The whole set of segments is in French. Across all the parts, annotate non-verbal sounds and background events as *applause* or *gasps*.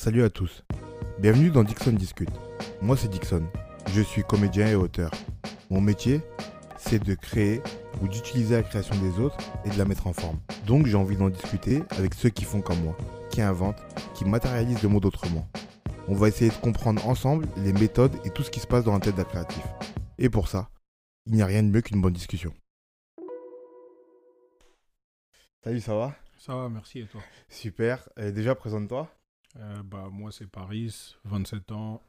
Salut à tous. Bienvenue dans Dixon Discute. Moi c'est Dixon. Je suis comédien et auteur. Mon métier, c'est de créer ou d'utiliser la création des autres et de la mettre en forme. Donc j'ai envie d'en discuter avec ceux qui font comme moi, qui inventent, qui matérialisent le monde autrement. On va essayer de comprendre ensemble les méthodes et tout ce qui se passe dans la tête d'un créatif. Et pour ça, il n'y a rien de mieux qu'une bonne discussion. Salut, ça va? Ça va, merci et toi? Super. Euh, déjà, présente-toi. Euh, bah, Moi, c'est Paris, 27 ans.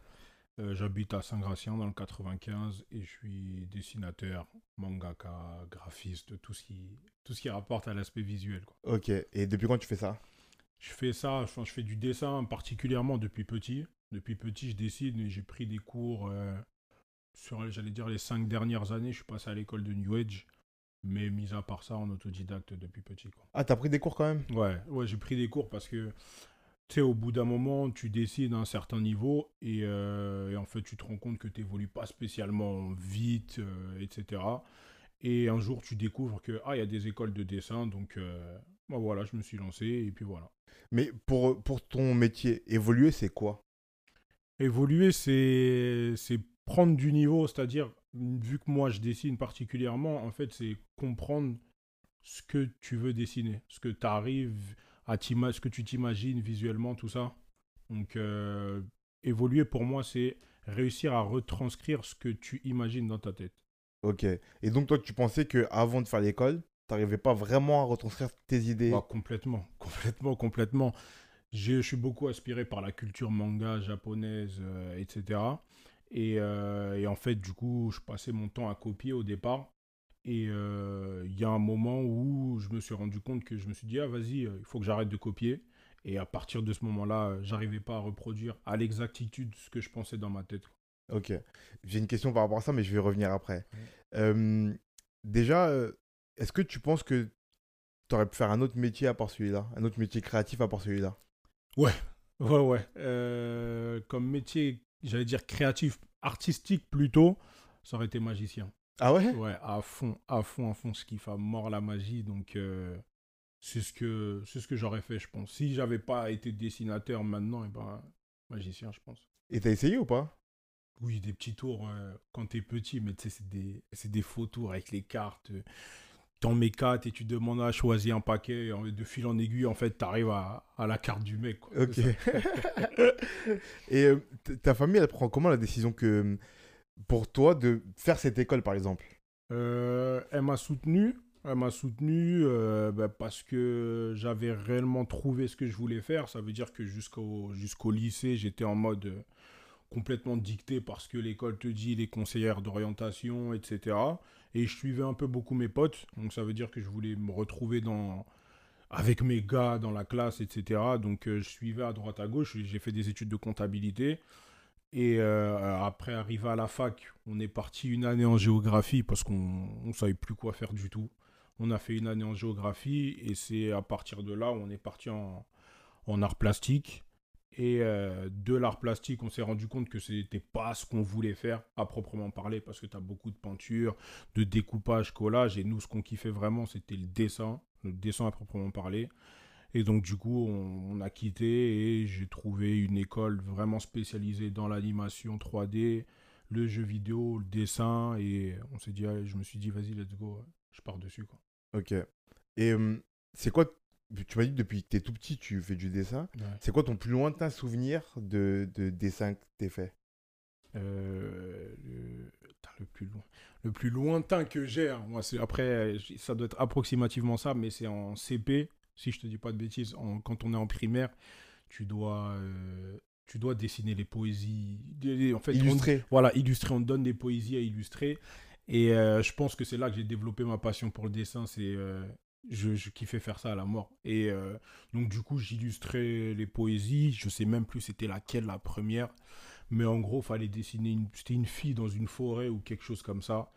Euh, J'habite à Saint-Gratien dans le 95 et je suis dessinateur, mangaka, graphiste, tout ce qui, tout ce qui rapporte à l'aspect visuel. Quoi. Ok. Et depuis quand tu fais ça? Je fais ça, je, je fais du dessin particulièrement depuis petit. Depuis petit, je dessine et j'ai pris des cours euh, sur, j'allais dire, les cinq dernières années. Je suis passé à l'école de New Age. Mais mis à part ça, en autodidacte depuis petit. Quoi. Ah, t'as pris des cours quand même? Ouais, ouais j'ai pris des cours parce que, tu sais, au bout d'un moment, tu décides à un certain niveau et, euh, et en fait, tu te rends compte que tu n'évolues pas spécialement vite, euh, etc. Et un jour, tu découvres que, ah, il y a des écoles de dessin, donc, euh, bah voilà, je me suis lancé et puis voilà. Mais pour, pour ton métier, évoluer, c'est quoi? Évoluer, c'est c'est prendre du niveau, c'est-à-dire, vu que moi je dessine particulièrement, en fait, c'est comprendre ce que tu veux dessiner, ce que tu arrives à ce que tu t'imagines visuellement, tout ça. Donc, euh, évoluer pour moi, c'est réussir à retranscrire ce que tu imagines dans ta tête. Ok. Et donc, toi, tu pensais que avant de faire l'école, t'arrivais pas vraiment à retranscrire tes idées? Bah, complètement, *laughs* complètement, complètement. Je suis beaucoup aspiré par la culture manga japonaise, euh, etc. Et, euh, et en fait, du coup, je passais mon temps à copier au départ. Et euh, il y a un moment où je me suis rendu compte que je me suis dit, ah vas-y, euh, il faut que j'arrête de copier. Et à partir de ce moment-là, euh, j'arrivais pas à reproduire à l'exactitude ce que je pensais dans ma tête. Ok. J'ai une question par rapport à ça, mais je vais revenir après. Ouais. Euh, déjà, est-ce que tu penses que tu aurais pu faire un autre métier à part celui-là? Un autre métier créatif à part celui-là? Ouais, ouais. Euh, comme métier, j'allais dire créatif, artistique plutôt, ça aurait été magicien. Ah ouais? Ouais, à fond, à fond, à fond, ce kiffe à mort la magie. Donc, euh, c'est ce que, ce que j'aurais fait, je pense. Si j'avais pas été dessinateur maintenant, et ben, magicien, je pense. Et t'as essayé ou pas? Oui, des petits tours euh, quand t'es petit, mais tu sais, c'est des, des faux tours avec les cartes. euh, T'en mets quatre et tu demandes à choisir un paquet. et de fil en aiguille, en fait, t'arrives à, à la carte du mec. quoi. Ok. *laughs* Et ta famille, elle prend comment la décision que pour toi de faire cette école, par exemple? Euh, elle m'a soutenu. Elle m'a soutenu euh, bah, parce que j'avais réellement trouvé ce que je voulais faire. Ça veut dire que jusqu'au lycée, j'étais en mode euh, complètement dicté parce que l'école te dit, les conseillères d'orientation, etc. Et je suivais un peu beaucoup mes potes. Donc ça veut dire que je voulais me retrouver dans avec mes gars dans la classe, etc. Donc je suivais à droite à gauche. J'ai fait des études de comptabilité. Et euh, après, arrivé à la fac, on est parti une année en géographie parce qu'on ne savait plus quoi faire du tout. On a fait une année en géographie et c'est à partir de là où on est parti en, art plastique. Et euh, de l'art plastique, on s'est rendu compte que ce n'était pas ce qu'on voulait faire à proprement parler parce que tu as beaucoup de peinture, de découpage, collage. Et nous, ce qu'on kiffait vraiment, c'était le dessin, le dessin à proprement parler. Et donc, du coup, on, on a quitté et j'ai trouvé une école vraiment spécialisée dans l'animation 3D, le jeu vidéo, le dessin. Et on s'est dit, allez, je me suis dit, vas-y, let's go, je pars dessus. Quoi. Ok. Et euh, c'est quoi Tu m'as dit depuis que t'es tout petit, tu fais du dessin. C'est quoi ton plus lointain souvenir de, de dessin que t'es fait? Euh, le... plus loin. Le plus lointain que j'ai, hein, moi, c'est après, ça doit être approximativement ça, mais c'est en CP, si je te dis pas de bêtises, en- quand on est en primaire, tu dois, euh, tu dois dessiner les poésies. En fait, on- voilà, illustrer, on te donne des poésies à illustrer. Et euh, je pense que c'est là que j'ai développé ma passion pour le dessin. C'est, euh, je, je kiffais faire ça à la mort. Et euh, donc, du coup, j'illustrais les poésies. Je sais même plus c'était laquelle la première. Mais en gros, fallait dessiner une, c'était une fille dans une forêt ou quelque chose comme ça.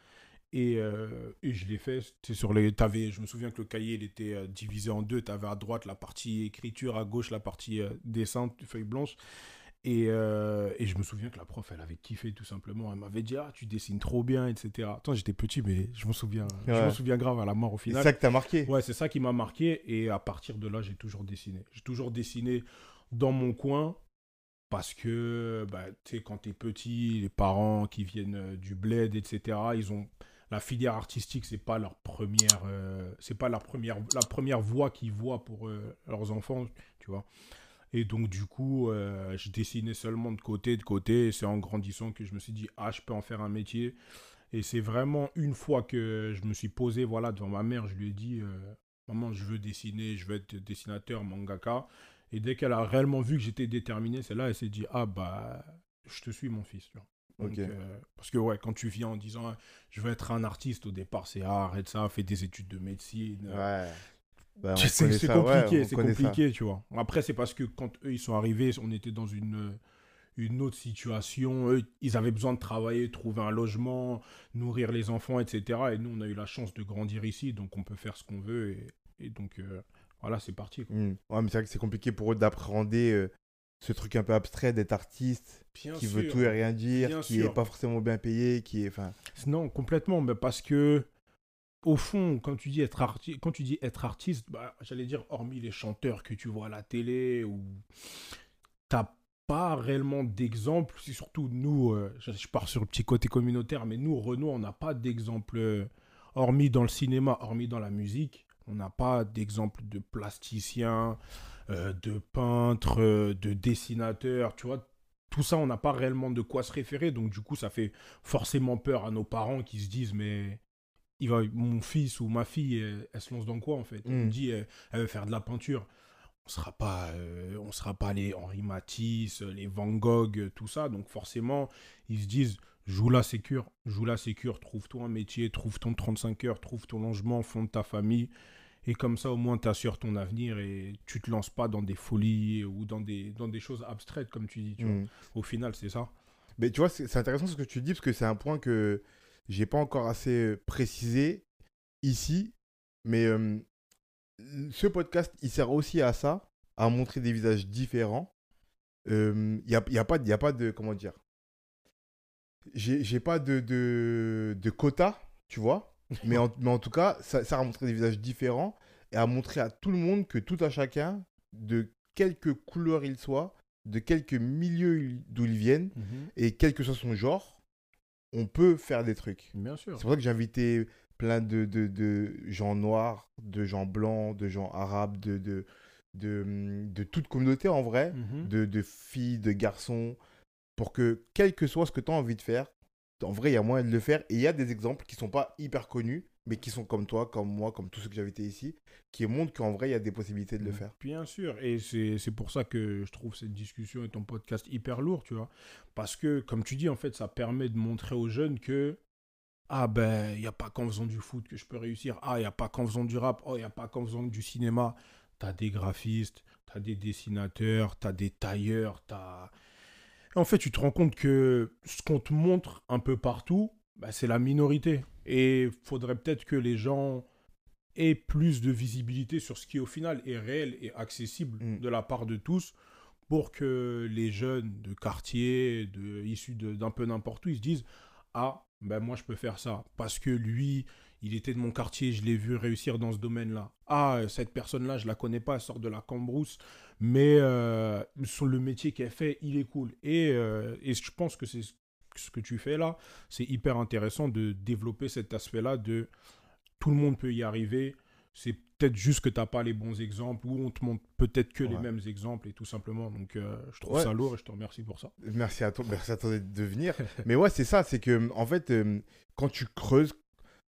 Et, euh, et je l'ai fait. Sur les, t'avais, je me souviens que le cahier il était euh, divisé en deux. Tu avais à droite la partie écriture, à gauche la partie euh, dessin, feuille blanche. Et, et je me souviens que la prof, elle avait kiffé tout simplement. Elle m'avait dit, ah, tu dessines trop bien, etc. Attends, j'étais petit, mais je m'en souviens. Je Ouais. m'en souviens grave à la mort au C'est final. ça que t'as marqué Ouais, c'est ça qui m'a marqué. Et à partir de là, j'ai toujours dessiné. J'ai toujours dessiné dans mon coin. Parce que, bah, tu sais, quand t'es petit, les parents qui viennent du bled, etc., ils ont la filière artistique, c'est pas leur première, euh, c'est pas la première, la première voie qu'ils voient pour euh, leurs enfants, tu vois. Et donc, du coup, euh, je dessinais seulement de côté, de côté. C'est en grandissant que je me suis dit, ah, je peux en faire un métier. Et c'est vraiment une fois que je me suis posé, voilà, devant ma mère, je lui ai dit, maman, je veux dessiner, je veux être dessinateur, mangaka. Et dès qu'elle a réellement vu que j'étais déterminé, c'est là, elle s'est dit, ah, bah, je te suis, mon fils. Donc, euh, parce que, ouais, quand tu viens en disant, ah, je veux être un artiste, au départ, c'est, ah, arrête ça, fais des études de médecine. Ouais. Bah, c'est ouais, compliqué, c'est ça. compliqué, tu vois. Après, c'est parce que quand eux, ils sont arrivés, on était dans une, une autre situation. Eux, ils avaient besoin de travailler, trouver un logement, nourrir les enfants, etc. Et nous, on a eu la chance de grandir ici, donc on peut faire ce qu'on veut. Et, et donc, euh, voilà, c'est parti. quoi. Hmm. Ouais, mais c'est vrai que c'est compliqué pour eux d'appréhender euh, ce truc un peu abstrait d'être artiste, Bien qui veut tout et rien dire, bien qui est sûr. pas forcément bien payé, qui est. Enfin, Non, complètement, mais parce que au fond, quand tu dis être artiste, quand tu dis être artiste, bah, j'allais dire hormis les chanteurs que tu vois à la télé ou t'as pas réellement d'exemple. C'est surtout nous, euh, je, je pars sur le petit côté communautaire, mais nous Renault, on n'a pas d'exemple euh, hormis dans le cinéma, hormis dans la musique. On n'a pas d'exemple de plasticien, euh, de peintre, euh, de dessinateur, tu vois. Tout ça, on n'a pas réellement de quoi se référer, donc du coup, ça fait forcément peur à nos parents qui se disent mais il va mon fils ou ma fille elle, elle se lance dans quoi en fait? On Mm. me dit elle, elle veut faire de la peinture. On sera pas euh, on sera pas les Henri Matisse les Van Gogh euh, tout ça. Donc forcément ils se disent joue la sécure joue la sécure trouve-toi un métier trouve ton 35 heures trouve ton logement fonde ta famille et comme ça au moins tu assures ton avenir et tu te lances pas dans des folies ou dans des dans des choses abstraites comme tu dis tu vois. hmm. au final c'est ça Mais tu vois, c'est intéressant ce que tu dis parce que c'est un point que j'ai pas encore assez euh, précisé ici. Mais euh, ce podcast, il sert aussi à ça, à montrer des visages différents. Il n'y a, y a, pas y a pas de. Comment dire J'ai j'ai pas de, de, de quota, tu vois. Mais en, mais en tout cas, ça à montrer des visages différents et à montrer à tout le monde que tout à chacun, de quelque couleur il soit, de quelque milieu il- d'où ils viennent, et quel que soit son genre, on peut faire des trucs. bien sûr C'est pour ça que j'ai invité plein de, de, de gens noirs, de gens blancs, de gens arabes, de, de, de, hum, de toute communauté en vrai, Mhm. de, de filles, de garçons, pour que quel que soit ce que tu as envie de faire, en vrai, il y a moyen de le faire. Et il y a des exemples qui sont pas hyper connus, mais qui sont comme toi, comme moi, comme tous ceux que j'ai invités ici, qui montrent qu'en vrai, il y a des possibilités de le faire. Bien sûr, et c'est c'est pour ça que je trouve cette discussion et ton podcast hyper lourd, tu vois. Parce que, comme tu dis, en fait, ça permet de montrer aux jeunes que, ah ben, il n'y a pas qu'en faisant du foot que je peux réussir. Ah, il n'y a pas qu'en faisant du rap. Oh, il n'y a pas qu'en faisant du cinéma. T'as des graphistes, t'as des dessinateurs, t'as des tailleurs, t'as... Et en fait, tu te rends compte que ce qu'on te montre un peu partout, bah, c'est la minorité. Et faudrait peut-être que les gens aient plus de visibilité sur ce qui au final est réel et accessible Mm. de la part de tous pour que les jeunes de quartier, de, issus d'un peu n'importe où, ils se disent Ah, ben moi je peux faire ça. Parce que lui, il était de mon quartier, je l'ai vu réussir dans ce domaine-là. Ah, cette personne-là, je la connais pas, elle sort de la cambrousse, mais euh, sur le métier qu'elle fait, il est cool. Et, euh, et je pense que c'est ce- que tu fais là, c'est hyper intéressant de développer cet aspect-là de tout le monde peut y arriver. C'est peut-être juste que tu n'as pas les bons exemples ou on te montre peut-être que les mêmes exemples et tout simplement. Donc euh, je trouve Ouais. ça lourd et je te remercie pour ça. Merci à toi, merci à toi de- venir. *laughs* Mais ouais, c'est ça, c'est que en fait, quand tu creuses,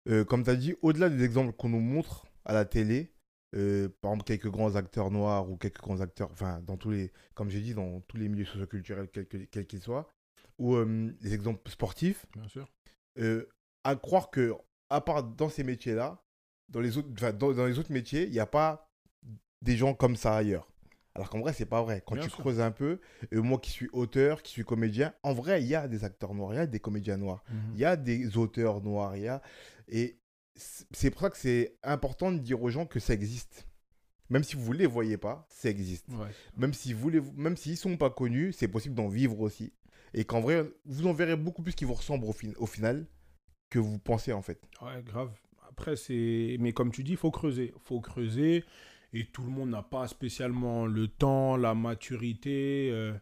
euh, comme tu as dit, au-delà des exemples qu'on nous montre à la télé, euh, par exemple quelques grands acteurs noirs ou quelques grands acteurs, enfin dans tous les, comme j'ai dit, dans tous les milieux socioculturels, quels que- quels qu'ils soient, ou euh, les exemples sportifs, Bien sûr. euh, à croire que à part dans ces métiers-là, dans les autres, dans, dans les autres métiers, il n'y a pas des gens comme ça ailleurs. Alors qu'en vrai, c'est pas vrai. Quand Bien tu sûr. creuses un peu, moi qui suis auteur, qui suis comédien, en vrai, il y a des acteurs noirs, il y a des comédiens noirs, il y a des auteurs noirs, il y a et c'est pour ça que c'est important de dire aux gens que ça existe. Même si vous ne les voyez pas, ça existe. Ouais. Même si vous les, même s'ils sont pas connus, c'est possible d'en vivre aussi. Et qu'en vrai, vous en verrez beaucoup plus qui vous ressemblent au, fin- au final que vous pensez en fait. Ouais, grave. Après, c'est. Mais comme tu dis, il faut creuser. faut creuser. Et tout le monde n'a pas spécialement le temps, la maturité. euh,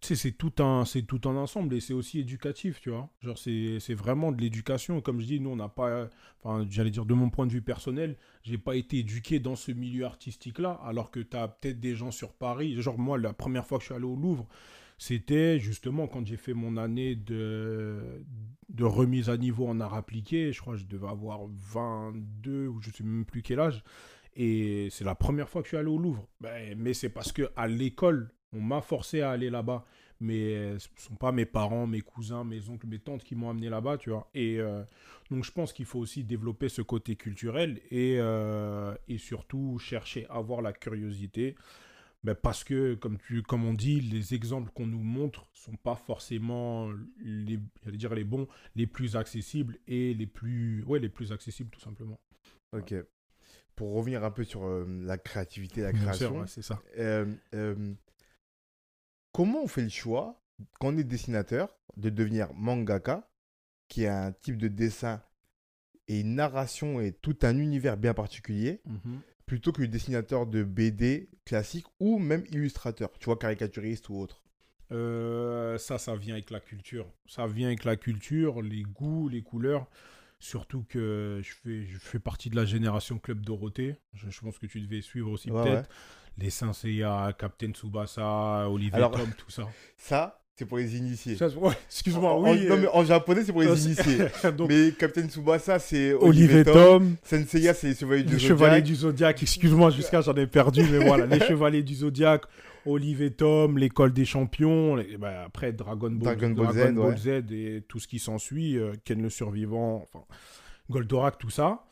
tu sais, c'est tout un, c'est tout ensemble et c'est aussi éducatif, tu vois. Genre, c'est, c'est vraiment de l'éducation. Comme je dis, nous, on n'a pas, enfin, j'allais dire de mon point de vue personnel, j'ai pas été éduqué dans ce milieu artistique-là, alors que tu as peut-être des gens sur Paris. Genre, moi, la première fois que je suis allé au Louvre, c'était justement quand j'ai fait mon année de, de remise à niveau en art appliqué. Je crois que je devais avoir 22 ou je sais même plus quel âge. Et c'est la première fois que je suis allé au Louvre. Ben, mais c'est parce que à l'école, on m'a forcé à aller là-bas. Mais euh, ce ne sont pas mes parents, mes cousins, mes oncles, mes tantes qui m'ont amené là-bas, tu vois. Et euh, donc, je pense qu'il faut aussi développer ce côté culturel et, euh, et surtout chercher à avoir la curiosité. Ben, parce que, comme, tu, comme on dit, les exemples qu'on nous montre sont pas forcément les, dire les bons, les plus accessibles et les plus, ouais, les plus accessibles, tout simplement. Ok. Pour revenir un peu sur la créativité, la création, c'est ça comment on fait le choix, quand on est dessinateur, de devenir mangaka, qui est un type de dessin et une narration et tout un univers bien particulier, mhm. plutôt que dessinateur de BD classique ou même illustrateur, tu vois, caricaturiste ou autre? Euh, Ça, ça vient avec la culture. Ça vient avec la culture, les goûts, les couleurs. Surtout que je fais, je fais partie de la génération Club Dorothée. Je, pense que tu devais suivre aussi peut-être les Senseiya, Captain Tsubasa, Olivier Tom, tout ça. *laughs* Ça, c'est pour les initiés. Excuse-moi, oui. En, non, mais en japonais, c'est pour les initiés. *laughs* mais Captain Tsubasa, c'est Olivier, Tom. Senseiya, c'est les Chevaliers du les Chevaliers du Zodiac. Excuse-moi, jusqu'à j'en ai perdu, mais voilà. Les *laughs* Chevaliers du Zodiac, Olivier Tom, l'école des champions. Bah, après, Dragon Ball, Dragon Ball, Z, et tout ce qui s'ensuit. Euh, Ken le Survivant, enfin, Goldorak, tout ça.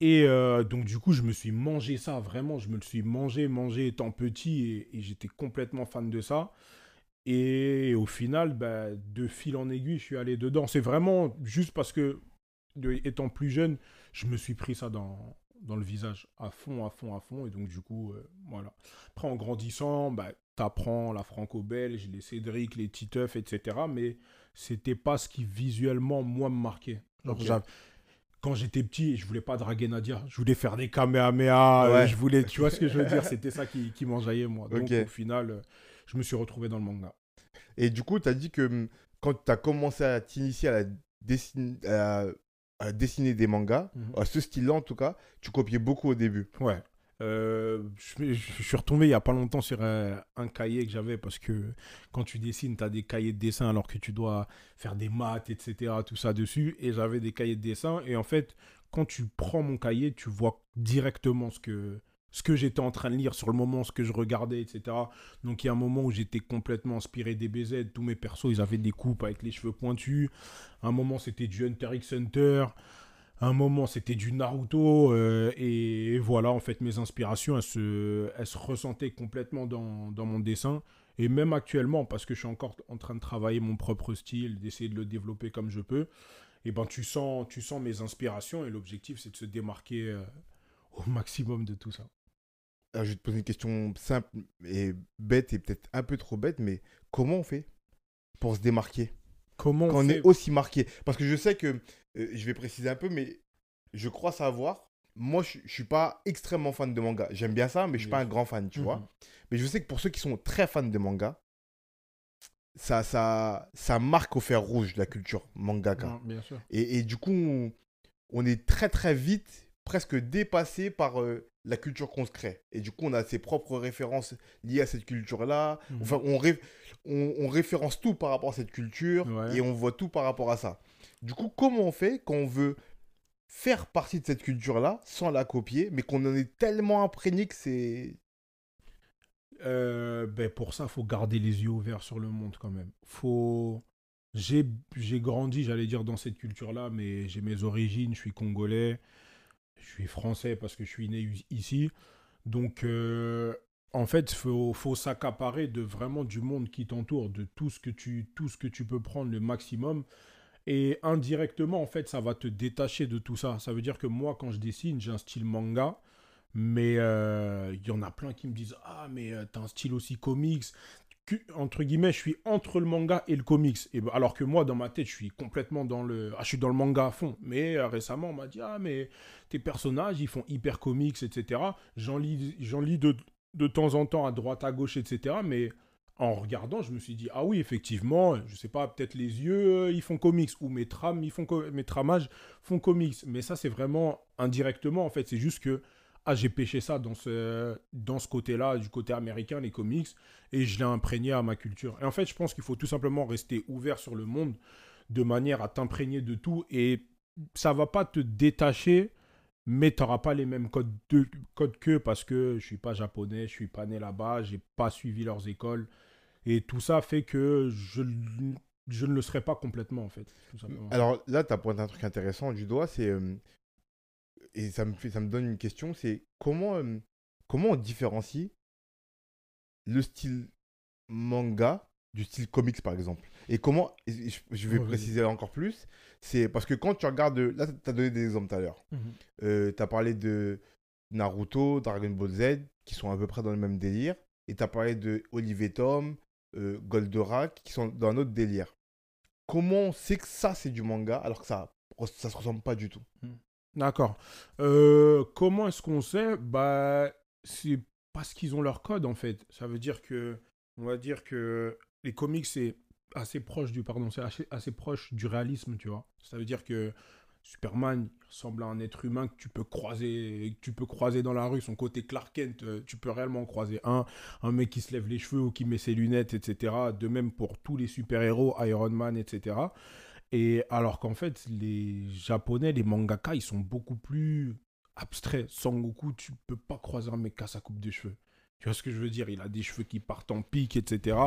Et euh, donc, du coup, je me suis mangé ça, vraiment. Je me le suis mangé, mangé étant petit et, j'étais complètement fan de ça. Et au final, bah, de fil en aiguille, je suis allé dedans. C'est vraiment juste parce que, étant plus jeune, je me suis pris ça dans, dans le visage à fond, à fond, à fond. Et donc, du coup, euh, voilà. Après, en grandissant, bah, t'apprends la franco-belge, les Cédric, les Titeuf, etc. Mais c'était pas ce qui visuellement, moi, me marquait quand j'étais petit, je voulais pas draguer Nadia. Je voulais faire des kamehameha. Euh, je voulais, tu vois ce que je veux dire? *laughs* C'était ça qui, qui m'enjaillait, moi. Donc, au final, euh, je me suis retrouvé dans le manga. Et du coup, tu as dit que hum, quand tu as commencé à t'initier à, à, dessiner des mangas, mhm. à ce style-là en tout cas, tu copiais beaucoup au début. Ouais. Euh, je, suis retombé il n'y a pas longtemps sur un, cahier que j'avais parce que quand tu dessines, tu as des cahiers de dessin alors que tu dois faire des maths, etc. Tout ça dessus. Et j'avais des cahiers de dessin. Et en fait, quand tu prends mon cahier, tu vois directement ce que, ce que j'étais en train de lire sur le moment, ce que je regardais, etc. Donc il y a un moment où j'étais complètement inspiré des BZ. Tous mes persos, ils avaient des coupes avec les cheveux pointus. un moment, c'était du Hunter x Hunter un moment c'était du Naruto euh, et, voilà en fait mes inspirations elles se, elles se ressentaient complètement dans, dans, mon dessin. Et même actuellement parce que je suis encore en train de travailler mon propre style d'essayer de le développer comme je peux et ben tu sens tu sens mes inspirations et l'objectif c'est de se démarquer euh, au maximum de tout ça. Alors, je vais te poser une question simple et bête et peut-être un peu trop bête mais comment on fait pour se démarquer? Comment on, est aussi marqué? Parce que je sais que euh, je vais préciser un peu, mais je crois savoir. Moi, je, ne suis pas extrêmement fan de manga. J'aime bien ça, mais je suis pas un grand fan, tu vois. Mhm. Mais je sais que pour ceux qui sont très fans de manga, ça, ça, ça marque au fer rouge la culture mangaka. bien sûr. Et, du coup, on, est très très vite presque dépassé par euh, la culture qu'on se crée. Et du coup, on a ses propres références liées à cette culture-là. Mhm. Enfin, on, on, référence tout par rapport à cette culture et on voit tout par rapport à ça. Du coup, comment on fait quand on veut faire partie de cette culture-là sans la copier, mais qu'on en est tellement imprégné que c'est... Euh, ben pour ça, faut garder les yeux ouverts sur le monde quand même. Faut... J'ai grandi, j'allais dire, dans cette culture-là, mais j'ai mes origines, je suis congolais, je suis français parce que je suis né ici. Donc, euh, en fait, il faut, faut s'accaparer de vraiment du monde qui t'entoure, de tout ce, que tu, tout ce que tu peux prendre le maximum. Et indirectement, en fait, ça va te détacher de tout ça. Ça veut dire que moi, quand je dessine, j'ai un style manga. Mais euh, il y en a plein qui me disent Ah, mais euh, t'as un style aussi comics. entre guillemets, je suis entre le manga et le comics. Et, ben, alors que moi, dans ma tête, je suis complètement dans le. Ah, je suis dans le manga à fond. Mais euh, récemment, on m'a dit Ah, mais tes personnages, ils font hyper comics, etc. J'en lis, lis de, de temps en temps à droite, à gauche, etc. Mais en regardant, je me suis dit, ah oui, effectivement, je sais pas, peut-être les yeux, ils font comics, ou mes trames, ils font mes tramages font comics. Mais ça, c'est vraiment indirectement, en fait. C'est juste que, ah, j'ai pêché ça dans ce, dans ce côté-là, du côté américain, les comics, et je l'ai imprégné à ma culture. Et en fait, je pense qu'il faut tout simplement rester ouvert sur le monde, de manière à t'imprégner de tout, et ça va pas te détacher mais tu n'auras pas les mêmes codes, de, codes qu'eux parce que je suis pas japonais, je suis pas né là-bas, j'ai pas suivi leurs écoles. Et tout ça fait que je, je ne le serai pas complètement, en fait. Alors là, tu as pointé un truc intéressant du doigt, c'est. Euh, et ça me, fait, ça me donne une question c'est comment, euh, comment on différencie le style manga du style comics, par exemple? Et comment. je, vais préciser encore plus. C'est parce que quand tu regardes. Là, tu as donné des exemples tout à l'heure. Mhm. Euh, tu as parlé de Naruto, Dragon Ball Z, qui sont à peu près dans le même délire. Et tu as parlé de Olivier Tom, euh, Goldorak, qui sont dans un autre délire. Comment on sait que ça, c'est du manga, alors que ça ça se ressemble pas du tout? Hmm. D'accord. Euh, comment est-ce qu'on sait? Bah, c'est parce qu'ils ont leur code, en fait. Ça veut dire que, on va dire que les comics, c'est assez proche du, pardon, c'est assez, assez proche du réalisme, tu vois. Ça veut dire que Superman ressemble à un être humain que tu peux croiser, que tu peux croiser dans la rue. Son côté Clark Kent, euh, tu peux réellement croiser un, un mec qui se lève les cheveux ou qui met ses lunettes, etc. De même pour tous les super-héros, Iron Man, etc. Et alors qu'en fait, les Japonais, les mangaka, ils sont beaucoup plus abstraits. Sangoku, tu peux pas croiser un mec a sa coupe de cheveux. Tu vois ce que je veux dire? Il a des cheveux qui partent en pique, etc.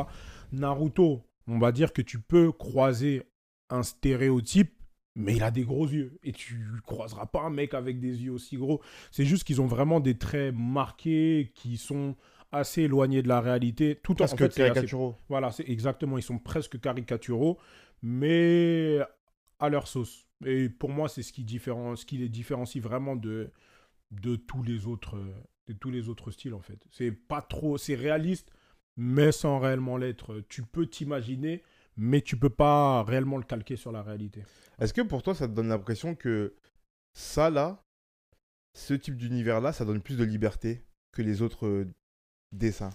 Naruto, on va dire que tu peux croiser un stéréotype mais il a des gros yeux. Et tu croiseras pas un mec avec des yeux aussi gros. C'est juste qu'ils ont vraiment des traits marqués qui sont assez éloignés de la réalité. Tout Parce en que caricaturaux. Voilà, c'est exactement. Ils sont presque caricaturaux, mais à leur sauce. Et pour moi, c'est ce qui, ce qui les différencie vraiment de, de, tous les autres, de tous les autres styles, en fait. C'est pas trop... C'est réaliste, mais sans réellement l'être. Tu peux t'imaginer mais tu peux pas réellement le calquer sur la réalité. Est-ce que pour toi, ça te donne l'impression que ça, là, ce type d'univers-là, ça donne plus de liberté que les autres euh, dessins?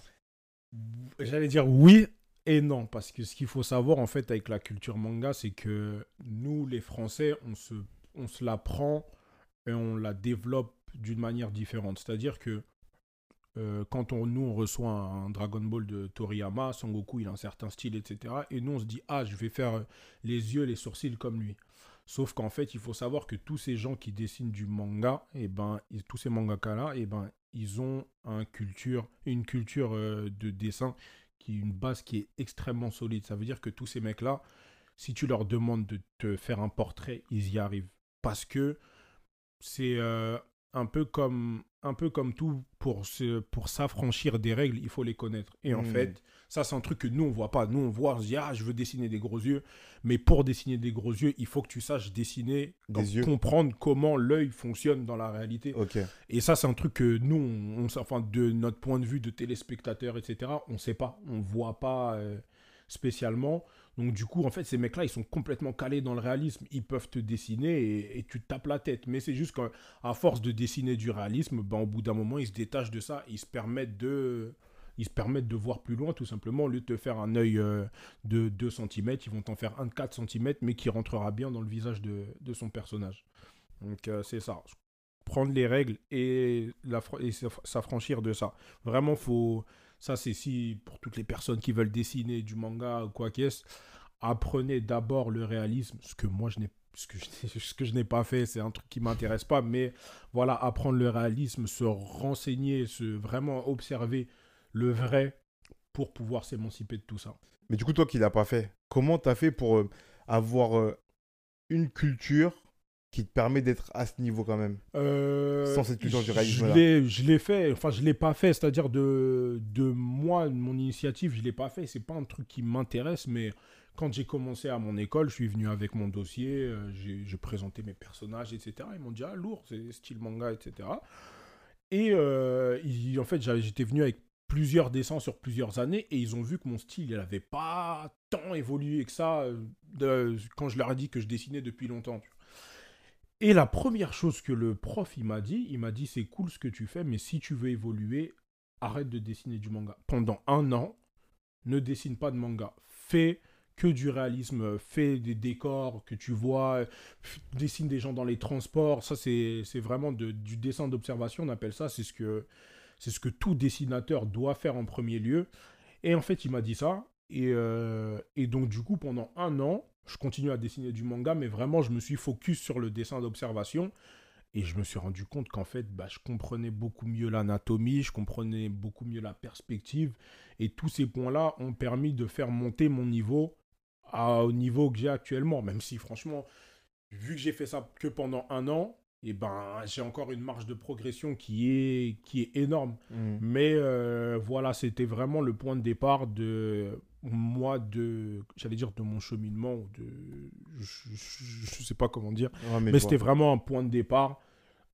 J'allais dire oui et non, parce que ce qu'il faut savoir, en fait, avec la culture manga, c'est que nous, les Français, on se, on se la prend et on la développe d'une manière différente. C'est-à-dire que euh, quand on, nous, on reçoit un, Dragon Ball de Toriyama, Son Goku, il a un certain style, etc. Et nous, on se dit, ah, je vais faire les yeux, les sourcils comme lui. Sauf qu'en fait, il faut savoir que tous ces gens qui dessinent du manga, et eh ben, tous ces mangaka-là, et eh ben, ils ont un culture, une culture euh, de dessin qui une base qui est extrêmement solide. Ça veut dire que tous ces mecs-là, si tu leur demandes de te faire un portrait, ils y arrivent. Parce que c'est euh, un peu comme un peu comme tout pour se, pour s'affranchir des règles, il faut les connaître. Et en hmm. fait, ça c'est un truc que nous on voit pas. Nous on voit, on se dit ah je veux dessiner des gros yeux, mais pour dessiner des gros yeux, il faut que tu saches dessiner, des yeux. comprendre comment l'œil fonctionne dans la réalité. Et ça c'est un truc que nous, on, enfin de notre point de vue de téléspectateur, etc. On sait pas, on voit pas euh, spécialement. Donc du coup, en fait, ces mecs-là, ils sont complètement calés dans le réalisme. Ils peuvent te dessiner et, tu te tapes la tête. Mais c'est juste qu'à force de dessiner du réalisme, ben, au bout d'un moment, ils se détachent de ça. Ils se permettent de... Ils se permettent de voir plus loin, tout simplement. Au lieu de te faire un œil euh, de 2 cm, ils vont t'en faire un de 4 cm, mais qui rentrera bien dans le visage de, son personnage. Donc euh, c'est ça. Prendre les règles et, et s'affranchir de ça. Vraiment, faut ça, c'est si, pour toutes les personnes qui veulent dessiner du manga ou quoi qu'est-ce, apprenez d'abord le réalisme, ce que moi, je n'ai *laughs* ce que je, n'ai pas fait, c'est un truc qui m'intéresse pas, mais voilà, apprendre le réalisme, se renseigner, se vraiment observer le vrai pour pouvoir s'émanciper de tout ça. Mais du coup, toi qui l'as pas fait, comment tu as fait pour euh, avoir euh, une culture qui te permet d'être à ce niveau quand même euh, Sans cette culture du réalisme. Je l'ai fait, enfin je l'ai pas fait, c'est-à-dire de, de moi, mon initiative, je l'ai pas fait. C'est pas un truc qui m'intéresse, mais quand j'ai commencé à mon école, je suis venu avec mon dossier, euh, j'ai présenté mes personnages, etc. Ils m'ont dit, ah lourd, c'est style manga, etc. Et euh, en fait, j'étais venu avec plusieurs dessins sur plusieurs années et ils ont vu que mon style, il n'avait pas tant évolué que ça de, quand je leur ai dit que je dessinais depuis longtemps. Et la première chose que le prof il m'a dit, il m'a dit c'est cool ce que tu fais, mais si tu veux évoluer, arrête de dessiner du manga. Pendant un an, ne dessine pas de manga. Fais que du réalisme, fais des décors que tu vois, dessine des gens dans les transports. Ça, c'est vraiment du dessin d'observation, on appelle ça. C'est ce, que, ce que tout dessinateur doit faire en premier lieu. Et en fait, il m'a dit ça. Et, euh, et donc, du coup, pendant un an, je continue à dessiner du manga, mais vraiment, je me suis focus sur le dessin d'observation. Et je me suis rendu compte qu'en fait, bah, je comprenais beaucoup mieux l'anatomie, je comprenais beaucoup mieux la perspective. Et tous ces points-là ont permis de faire monter mon niveau au niveau que j'ai actuellement. Même si, franchement, vu que j'ai fait ça que pendant un an, et eh ben, j'ai encore une marge de progression qui est, qui est énorme. Mmh. Mais euh, voilà, c'était vraiment le point de départ de moi de j'allais dire de mon cheminement de je, je, sais pas comment dire mais, c'était vraiment un point de départ.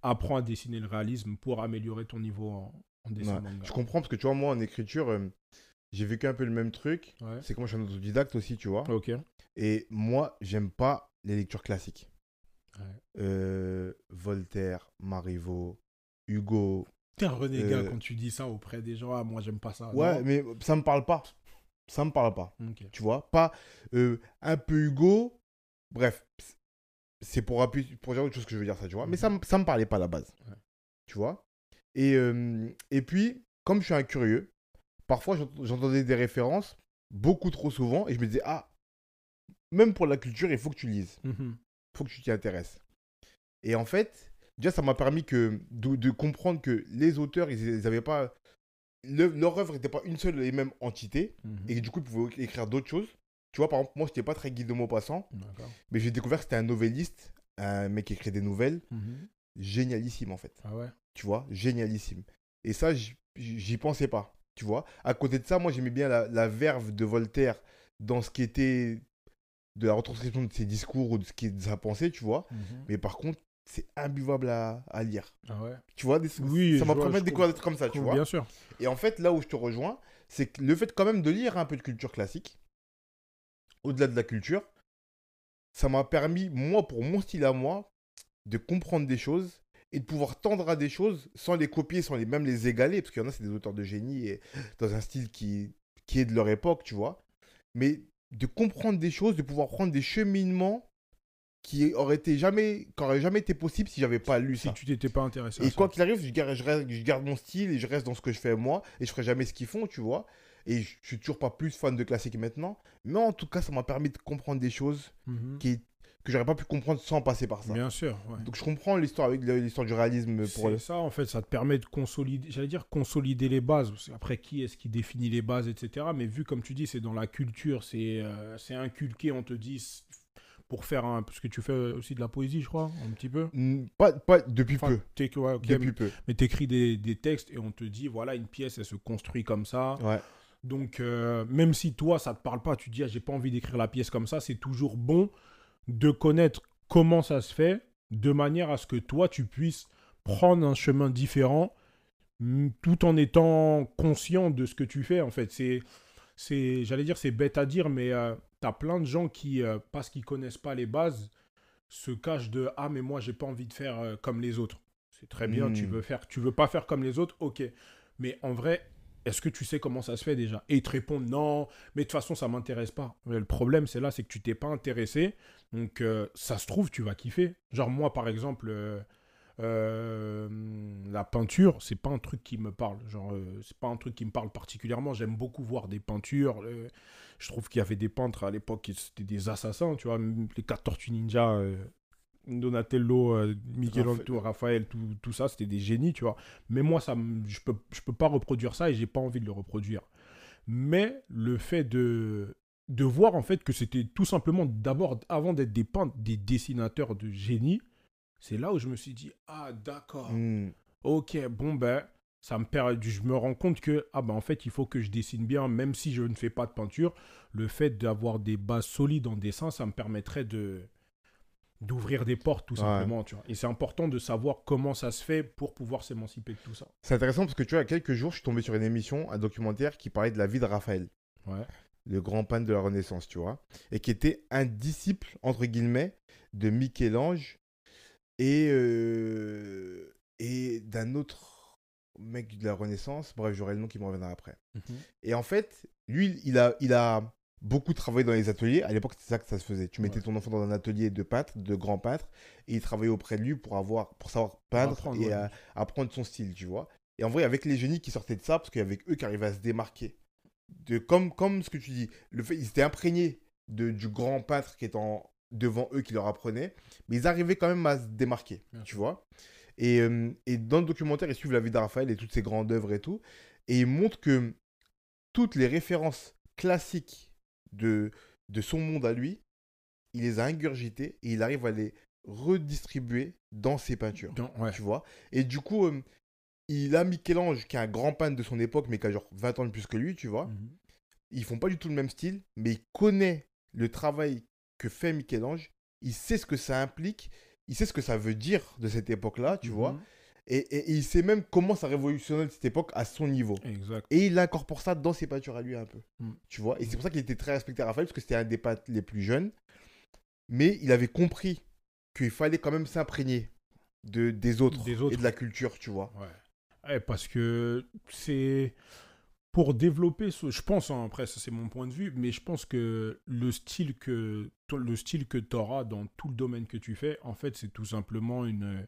Apprends à dessiner le réalisme pour améliorer ton niveau en, dessin manga. je comprends parce que tu vois moi en écriture euh, j'ai vécu un peu le même truc. C'est que moi je suis un autodidacte aussi tu vois. Ok. Et moi j'aime pas les lectures classiques. Euh, Voltaire Marivaux Hugo T'es un renégat euh, quand tu dis ça auprès des gens. Ah, moi, j'aime pas ça. Ouais, mais ça me parle pas ça me parle pas. Tu vois, pas euh, un peu Hugo. Bref, c'est pour appuyer pour dire autre chose que je veux dire ça, tu vois. Mais ça, ça me parlait pas à la base. Tu vois? Et, euh, et puis, comme je suis un curieux, parfois j'entendais des références beaucoup trop souvent et je me disais, ah, même pour la culture, il faut que tu lises. Il mhm. faut que tu t'y intéresses. Et en fait, déjà, ça m'a permis que, de, comprendre que les auteurs, ils n'avaient pas leur œuvre n'était pas une seule et même entité, mhm. et du coup, ils pouvaient écrire d'autres choses. Tu vois, par exemple, moi, je n'étais pas très guide de Maupassant, mais j'ai découvert que c'était un novelliste, un mec qui écrit des nouvelles, mhm. génialissime en fait. Ah ouais Tu vois, génialissime. Et ça, j'y pensais pas, tu vois. À côté de ça, moi, j'aimais bien la, verve de Voltaire dans ce qui était de la retranscription de ses discours ou de ce qui est de sa pensée, tu vois. Mhm. Mais par contre, c'est imbuvable à, lire. Ah ouais. Tu vois, oui, ça m'a permis de découvrir comme ça, tu vois. Bien sûr. Et en fait, là où je te rejoins, c'est que le fait quand même de lire un peu de culture classique, au-delà de la culture, ça m'a permis, moi, pour mon style à moi, de comprendre des choses et de pouvoir tendre à des choses sans les copier, sans les, même les égaler, parce qu'il y en a, c'est des auteurs de génie et dans un style qui, qui est de leur époque, tu vois. Mais de comprendre des choses, de pouvoir prendre des cheminements qui aurait été jamais, qui aurait jamais été possible si j'avais pas lu si ça. tu t'étais pas intéressé. Et quoi qu'il arrive, je garde, je, garde, mon style et je reste dans ce que je fais moi et je ferai jamais ce qu'ils font, tu vois. Et je, suis toujours pas plus fan de classique maintenant, mais en tout cas, ça m'a permis de comprendre des choses mhm. qui que j'aurais pas pu comprendre sans passer par ça. Bien sûr. Donc je comprends l'histoire avec l'histoire du réalisme pour C'est ça en fait, ça te permet de consolider, j'allais dire consolider les bases. Après qui est-ce qui définit les bases, etc. Mais vu comme tu dis, c'est dans la culture, c'est euh, c'est inculqué, on te dit pour faire un. Parce que tu fais aussi de la poésie, je crois, un petit peu. Mm, pas, pas depuis peu. depuis peu. Mais tu écris des, des, textes et on te dit, voilà, une pièce, elle se construit comme ça. Ouais. Donc, euh, même si toi, ça te parle pas, tu dis, ah, j'ai pas envie d'écrire la pièce comme ça, c'est toujours bon de connaître comment ça se fait, de manière à ce que toi, tu puisses prendre un chemin différent tout en étant conscient de ce que tu fais, en fait. C'est. C'est, j'allais dire, c'est bête à dire, mais euh, T'as plein de gens qui, euh, parce qu'ils connaissent pas les bases, se cachent de ah mais moi j'ai pas envie de faire euh, comme les autres. C'est très bien, tu hmm. veux faire, tu veux pas faire comme les autres, ok. Mais en vrai, est-ce que tu sais comment ça se fait déjà? Et ils te répondent non, mais de toute façon ça m'intéresse pas. Mais le problème c'est là, c'est que tu t'es pas intéressé, donc euh, ça se trouve tu vas kiffer. Genre moi par exemple. La peinture, c'est pas un truc qui me parle. Genre, c'est pas un truc qui me parle particulièrement. J'aime beaucoup voir des peintures. Je trouve qu'il y avait des peintres à l'époque qui étaient des assassins, tu vois, les quatre tortues ninja, euh, Donatello, euh, Michelangelo, Raphaël, tout, tout ça, c'était des génies, tu vois. Mais moi, ça, je peux, je peux pas reproduire ça et j'ai pas envie de le reproduire. Mais le fait de, de voir en fait que c'était tout simplement d'abord, avant d'être des peintres, des dessinateurs de génie, c'est là où je me suis dit, ah d'accord, hmm. ok, bon ben, ça me perd, je me rends compte que ah ben en fait il faut que je dessine bien même si je ne fais pas de peinture. Le fait d'avoir des bases solides en dessin ça me permettrait de d'ouvrir des portes tout simplement tu vois. Et c'est important de savoir comment ça se fait pour pouvoir s'émanciper de tout ça. C'est intéressant parce que tu vois il y a quelques jours je suis tombé sur une émission un documentaire qui parlait de la vie de Raphaël. Ouais. le grand peintre de la Renaissance tu vois. Et qui était un disciple entre guillemets de Michel-Ange et euh, et d'un autre mec de la Renaissance. Bref, j'aurai le nom qui me reviendra après. Mhm. Et en fait, lui, il a, il a beaucoup travaillé dans les ateliers. À l'époque, c'était ça que ça se faisait. Tu mettais Ouais. ton enfant dans un atelier de peintre, de grand peintre, et il travaillait auprès de lui pour, avoir, pour savoir peindre Apprendre, et ouais. apprendre son style, tu vois. Et en vrai, avec les génies qui sortaient de ça, parce qu'il y avait eux qui arrivaient à se démarquer. De, comme, comme ce que tu dis, le fait, ils étaient imprégnés de, du grand peintre qui est en, devant eux, qui leur apprenait, mais ils arrivaient quand même à se démarquer, Bien tu vois. Et, euh, et dans le documentaire, ils suivent la vie de Raphaël et toutes ses grandes œuvres et tout. Et ils montrent que toutes les références classiques de, de son monde à lui, il les a ingurgitées et il arrive à les redistribuer dans ses peintures. Ouais. Tu vois Et du coup, euh, il a Michel-Ange, qui est un grand peintre de son époque, mais qui a genre 20 ans de plus que lui, tu vois. Mhm. Ils font pas du tout le même style, mais il connaît le travail que fait Michel-Ange. Il sait ce que ça implique. Il sait ce que ça veut dire de cette époque-là, tu vois. Mhm. Et, et- et il sait même comment ça révolutionnait cette époque à son niveau. Exact. Et il incorpore ça dans ses peintures à lui un peu. Mm. Tu vois Et c'est pour ça qu'il était très respecté à Raphaël, parce que c'était un des peintres les plus jeunes. Mais il avait compris qu'il fallait quand même s'imprégner de, des autres, Des autres. et de la culture, tu vois. Ouais. Ouais, parce que c'est pour développer ce, je pense hein, après ça c'est mon point de vue mais je pense que le style que le style que tu auras dans tout le domaine que tu fais en fait c'est tout simplement une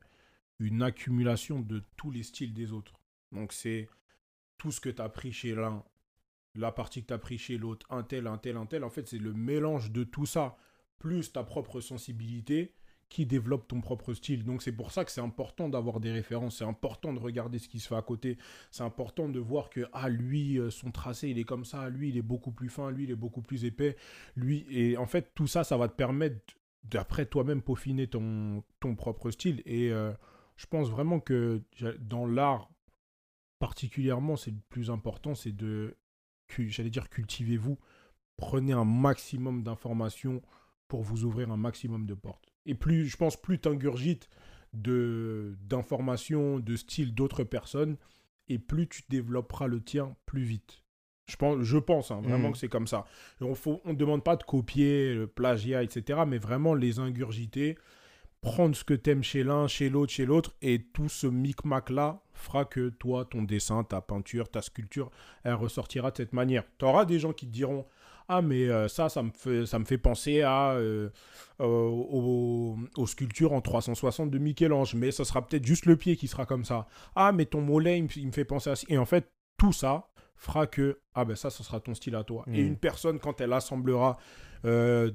une accumulation de tous les styles des autres. Donc c'est tout ce que tu as pris chez l'un la partie que tu as pris chez l'autre un tel un tel un tel en fait c'est le mélange de tout ça plus ta propre sensibilité qui développe ton propre style. Donc c'est pour ça que c'est important d'avoir des références, c'est important de regarder ce qui se fait à côté, c'est important de voir que ah lui euh, son tracé il est comme ça, lui il est beaucoup plus fin, lui il est beaucoup plus épais, lui et en fait tout ça ça va te permettre d'après toi-même peaufiner ton ton propre style. Et euh, je pense vraiment que dans l'art particulièrement c'est le plus important c'est de j'allais dire cultivez-vous, prenez un maximum d'informations pour vous ouvrir un maximum de portes. Et plus, je pense, plus tu ingurgites de, d'informations, de styles d'autres personnes, et plus tu développeras le tien plus vite. Je pense, je pense hein, vraiment Mhm. que c'est comme ça. On ne demande pas de copier, le plagiat, etc., mais vraiment les ingurgiter, prendre ce que t'aimes chez l'un, chez l'autre, chez l'autre, et tout ce micmac-là fera que toi, ton dessin, ta peinture, ta sculpture, elle ressortira de cette manière. Tu auras des gens qui te diront ah mais euh, ça ça me fait ça me fait penser à euh, euh, aux, aux sculptures en 360 de Michel-Ange mais ça sera peut-être juste le pied qui sera comme ça. Ah mais ton mollet il me, il me fait penser à ça et en fait tout ça fera que ah ben ça ce sera ton style à toi. Et Mm. une personne quand elle assemblera euh,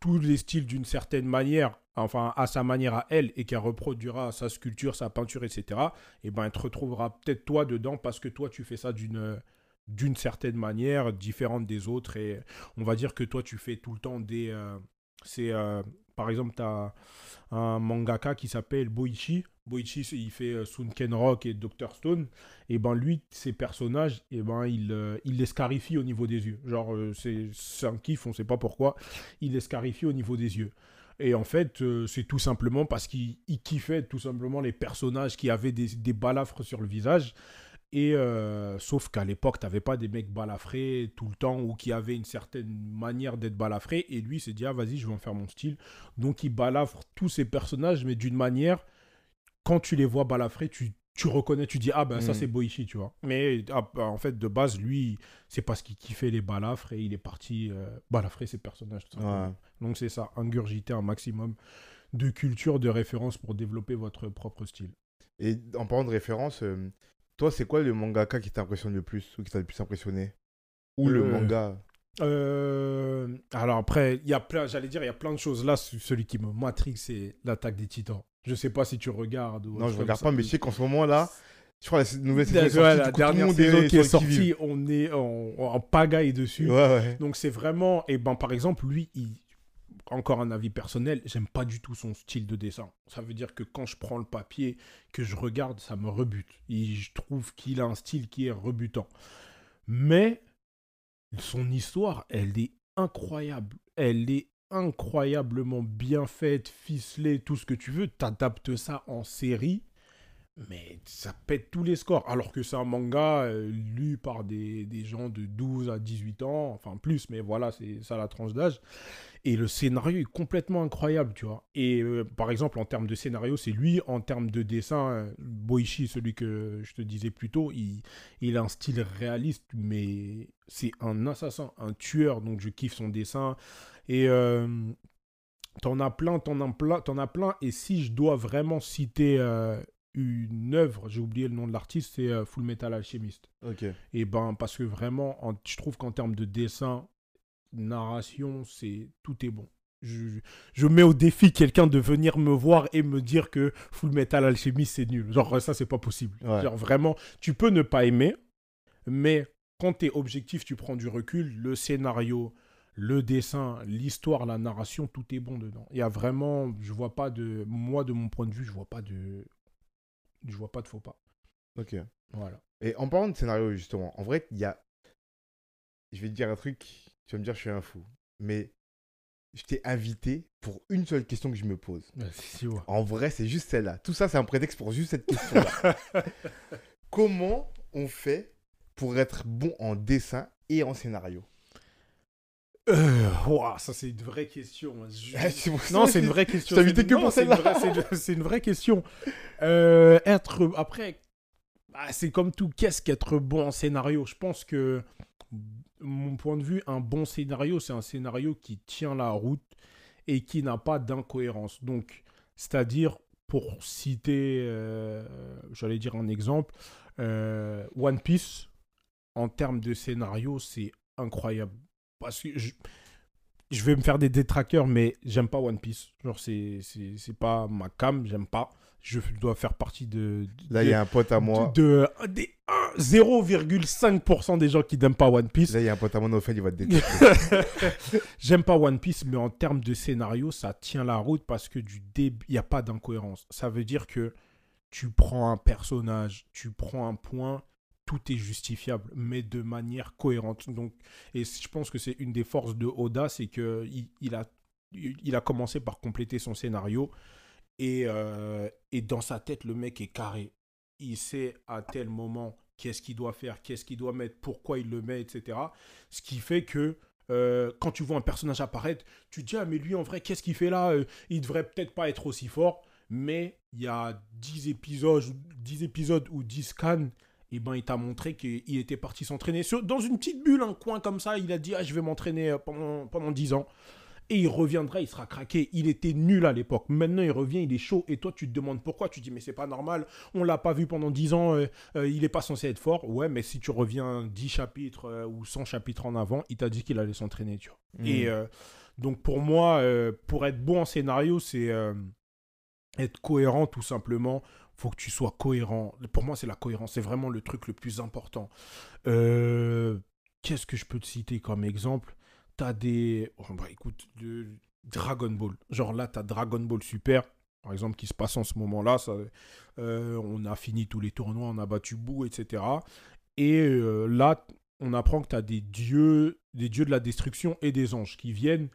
tous les styles d'une certaine manière enfin à sa manière à elle et qu'elle reproduira sa sculpture sa peinture etc et ben elle te retrouvera peut-être toi dedans parce que toi tu fais ça d'une d'une certaine manière différente des autres et on va dire que toi tu fais tout le temps des euh, c'est euh, par exemple tu as un mangaka qui s'appelle Boichi. Boichi il fait euh, Sunken Rock et Dr Stone et ben lui ses personnages et ben il il les scarifie au niveau des yeux. Genre c'est un kiff on sait pas pourquoi. Il les scarifie au niveau des yeux. Et en fait, c'est tout simplement parce qu'il il kiffait tout simplement les personnages qui avaient des balafres sur le visage. Et euh, sauf qu'à l'époque, t'avais pas des mecs balafrés tout le temps ou qui avaient une certaine manière d'être balafrés. Et lui il s'est dit, ah vas-y, je vais en faire mon style. Donc il balafre tous ces personnages, mais d'une manière, quand tu les vois balafrés, tu, tu reconnais, tu dis, ah ben ça Mm. c'est Boichi, tu vois. Mais ah, bah, en fait, de base, lui, c'est parce qu'il kiffait les balafres et il est parti euh, balafrer ses personnages. Tout simplement. Ouais. Donc c'est ça, ingurgiter un maximum de culture, de référence pour développer votre propre style. Et en parlant de référence, euh, toi, c'est quoi le mangaka qui t'impressionne le plus ou qui t'a le plus impressionné Ou le Euh, manga Euh, alors après, il y a plein, j'allais dire, il y a plein de choses là. ce- Celui qui me matrix, c'est l'attaque des titans. Je sais pas si tu regardes. Ou Non, je regarde pas, mais je sais qu'en ce moment là, je crois que la nouvelle saison est sortie, la coup, dernière saison qui est sortie, on est en, en pagaille dessus. Ouais, ouais. Donc c'est vraiment, et ben par exemple, lui, il, encore un avis personnel, j'aime pas du tout son style de dessin. Ça veut dire que quand je prends le papier, que je regarde, ça me rebute. Et je trouve qu'il a un style qui est rebutant. Mais son histoire, elle est incroyable. Elle est incroyablement bien faite, ficelée, tout ce que tu veux. T'adaptes ça en série. Mais ça pète tous les scores. Alors que c'est un manga euh, lu par des, des, gens de 12 à 18 ans, enfin plus, mais voilà, c'est ça la tranche d'âge. Et le scénario est complètement incroyable, tu vois. Et euh, par exemple, en termes de scénario, c'est lui, en termes de dessin, euh, Boichi, celui que je te disais plus tôt, il, il a un style réaliste, mais c'est un assassin, un tueur, donc je kiffe son dessin. Et t'en as plein, t'en as plein, t'en as plein. Et si je dois vraiment citer une œuvre, j'ai oublié le nom de l'artiste, c'est euh, Full Metal Alchemist. Ok. Et ben, parce que vraiment, je trouve qu'en termes de dessin, narration, c'est tout est bon. Je, mets au défi quelqu'un de venir me voir et me dire que Full Metal Alchemist c'est nul. Genre, ça, c'est pas possible. Genre, vraiment, tu peux ne pas aimer, mais quand tu es objectif, tu prends du recul, le scénario, le dessin, l'histoire, la narration, tout est bon dedans. Il y a vraiment, je vois pas de, moi de mon point de vue, je vois pas de je vois pas de faux pas. Ok. Voilà. Et en parlant de scénario, justement, en vrai, il y a. Je vais te dire un truc, tu vas me dire, je suis un fou. Mais je t'ai invité pour une seule question que je me pose. En vrai, c'est juste celle-là. Tout ça, c'est un prétexte pour juste cette question-là. *laughs* Comment on fait pour être bon en dessin et en scénario? Euh, ça c'est une vraie question. non, c'est une vraie question. que pour celle-là. C'est une vraie question. Euh, être après, bah, c'est comme tout. Qu'est-ce qu'être bon en scénario? Je pense que mon point de vue, un bon scénario, c'est un scénario qui tient la route et qui n'a pas d'incohérence. Donc, c'est-à-dire, pour citer, euh, j'allais dire un exemple, euh, One Piece, en termes de scénario, c'est incroyable parce que je, vais me faire des détraqueurs, mais j'aime pas One Piece. Genre, c'est, c'est, pas ma cam, j'aime pas. Je dois faire partie de. Là, il y a un pote à moi. De, 0,5% des gens qui n'aiment pas One Piece. Là, il y a un pote à moi, fait, il va te *laughs* détruire. *laughs* J'aime pas One Piece, mais en termes de scénario, ça tient la route parce que du début, il n'y a pas d'incohérence. Ça veut dire que tu prends un personnage, tu prends un point, tout est justifiable, mais de manière cohérente. Donc, et je pense que c'est une des forces de Oda, c'est que il, a, il a commencé par compléter son scénario et, euh, et dans sa tête, le mec est carré. Il sait à tel moment qu'est-ce qu'il doit faire, qu'est-ce qu'il doit mettre, pourquoi il le met, etc. Ce qui fait que euh, quand tu vois un personnage apparaître, tu te dis, ah mais lui en vrai, qu'est-ce qu'il fait là euh, Il devrait peut-être pas être aussi fort, mais il y a 10 épisodes, 10 épisodes ou 10 scans et ben, il t'a montré qu'il était parti s'entraîner dans une petite bulle, un coin comme ça. Il a dit ah, Je vais m'entraîner euh, pendant, pendant 10 ans. Et il reviendra, il sera craqué. Il était nul à l'époque. Maintenant, il revient, il est chaud. Et toi, tu te demandes pourquoi. Tu dis Mais c'est pas normal. On l'a pas vu pendant 10 ans. Euh, euh, il est pas censé être fort. Ouais, mais si tu reviens 10 chapitres ou 100 chapitres en avant, il t'a dit qu'il allait s'entraîner. Tu vois. Mmh. Et donc, pour moi, pour être bon en scénario, c'est être cohérent tout simplement faut que tu sois cohérent. Pour moi, c'est la cohérence. C'est vraiment le truc le plus important. Euh, qu'est-ce que je peux te citer comme exemple? T'as des... Oh, bah, écoute, de Dragon Ball. Genre là, t'as Dragon Ball Super, par exemple, qui se passe en ce moment-là. Euh, on a fini tous les tournois, on a battu bout, etc. Et euh, là, on apprend que tu as des dieux, des dieux de la destruction et des anges qui viennent.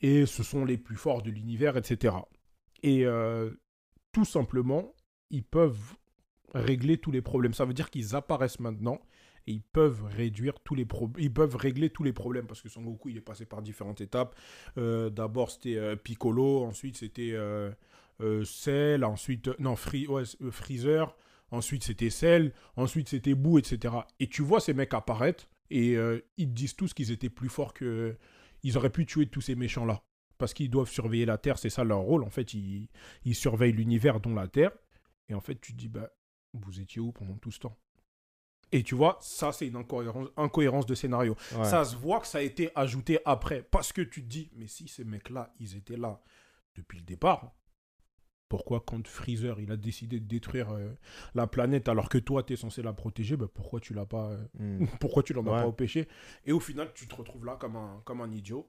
Et ce sont les plus forts de l'univers, etc. Et tout simplement, ils peuvent régler tous les problèmes. Ça veut dire qu'ils apparaissent maintenant et ils peuvent réduire tous les problèmes. Ils peuvent régler tous les problèmes parce que Son Goku il est passé par différentes étapes. Euh, d'abord c'était euh, Piccolo, ensuite c'était euh, Cell, ensuite non Freezer, ensuite c'était Cell, ensuite c'était Boo, etc. Et tu vois ces mecs apparaître et ils disent tous qu'ils étaient plus forts que ils auraient pu tuer tous ces méchants là parce qu'ils doivent surveiller la Terre, c'est ça leur rôle. En fait, ils surveillent l'univers dont la Terre. Et en fait, tu te dis, bah, vous étiez où pendant tout ce temps? Et tu vois, ça, c'est une incohérence, incohérence de scénario. Ça se voit que ça a été ajouté après. Parce que tu te dis, mais si ces mecs-là, ils étaient là depuis le départ, pourquoi quand Freezer, il a décidé de détruire euh, la planète alors que toi, tu es censé la protéger, bah, pourquoi tu l'as pas... Euh, hmm. *laughs* pourquoi tu l'en as pas empêché? Et au final, tu te retrouves là comme un, comme un idiot.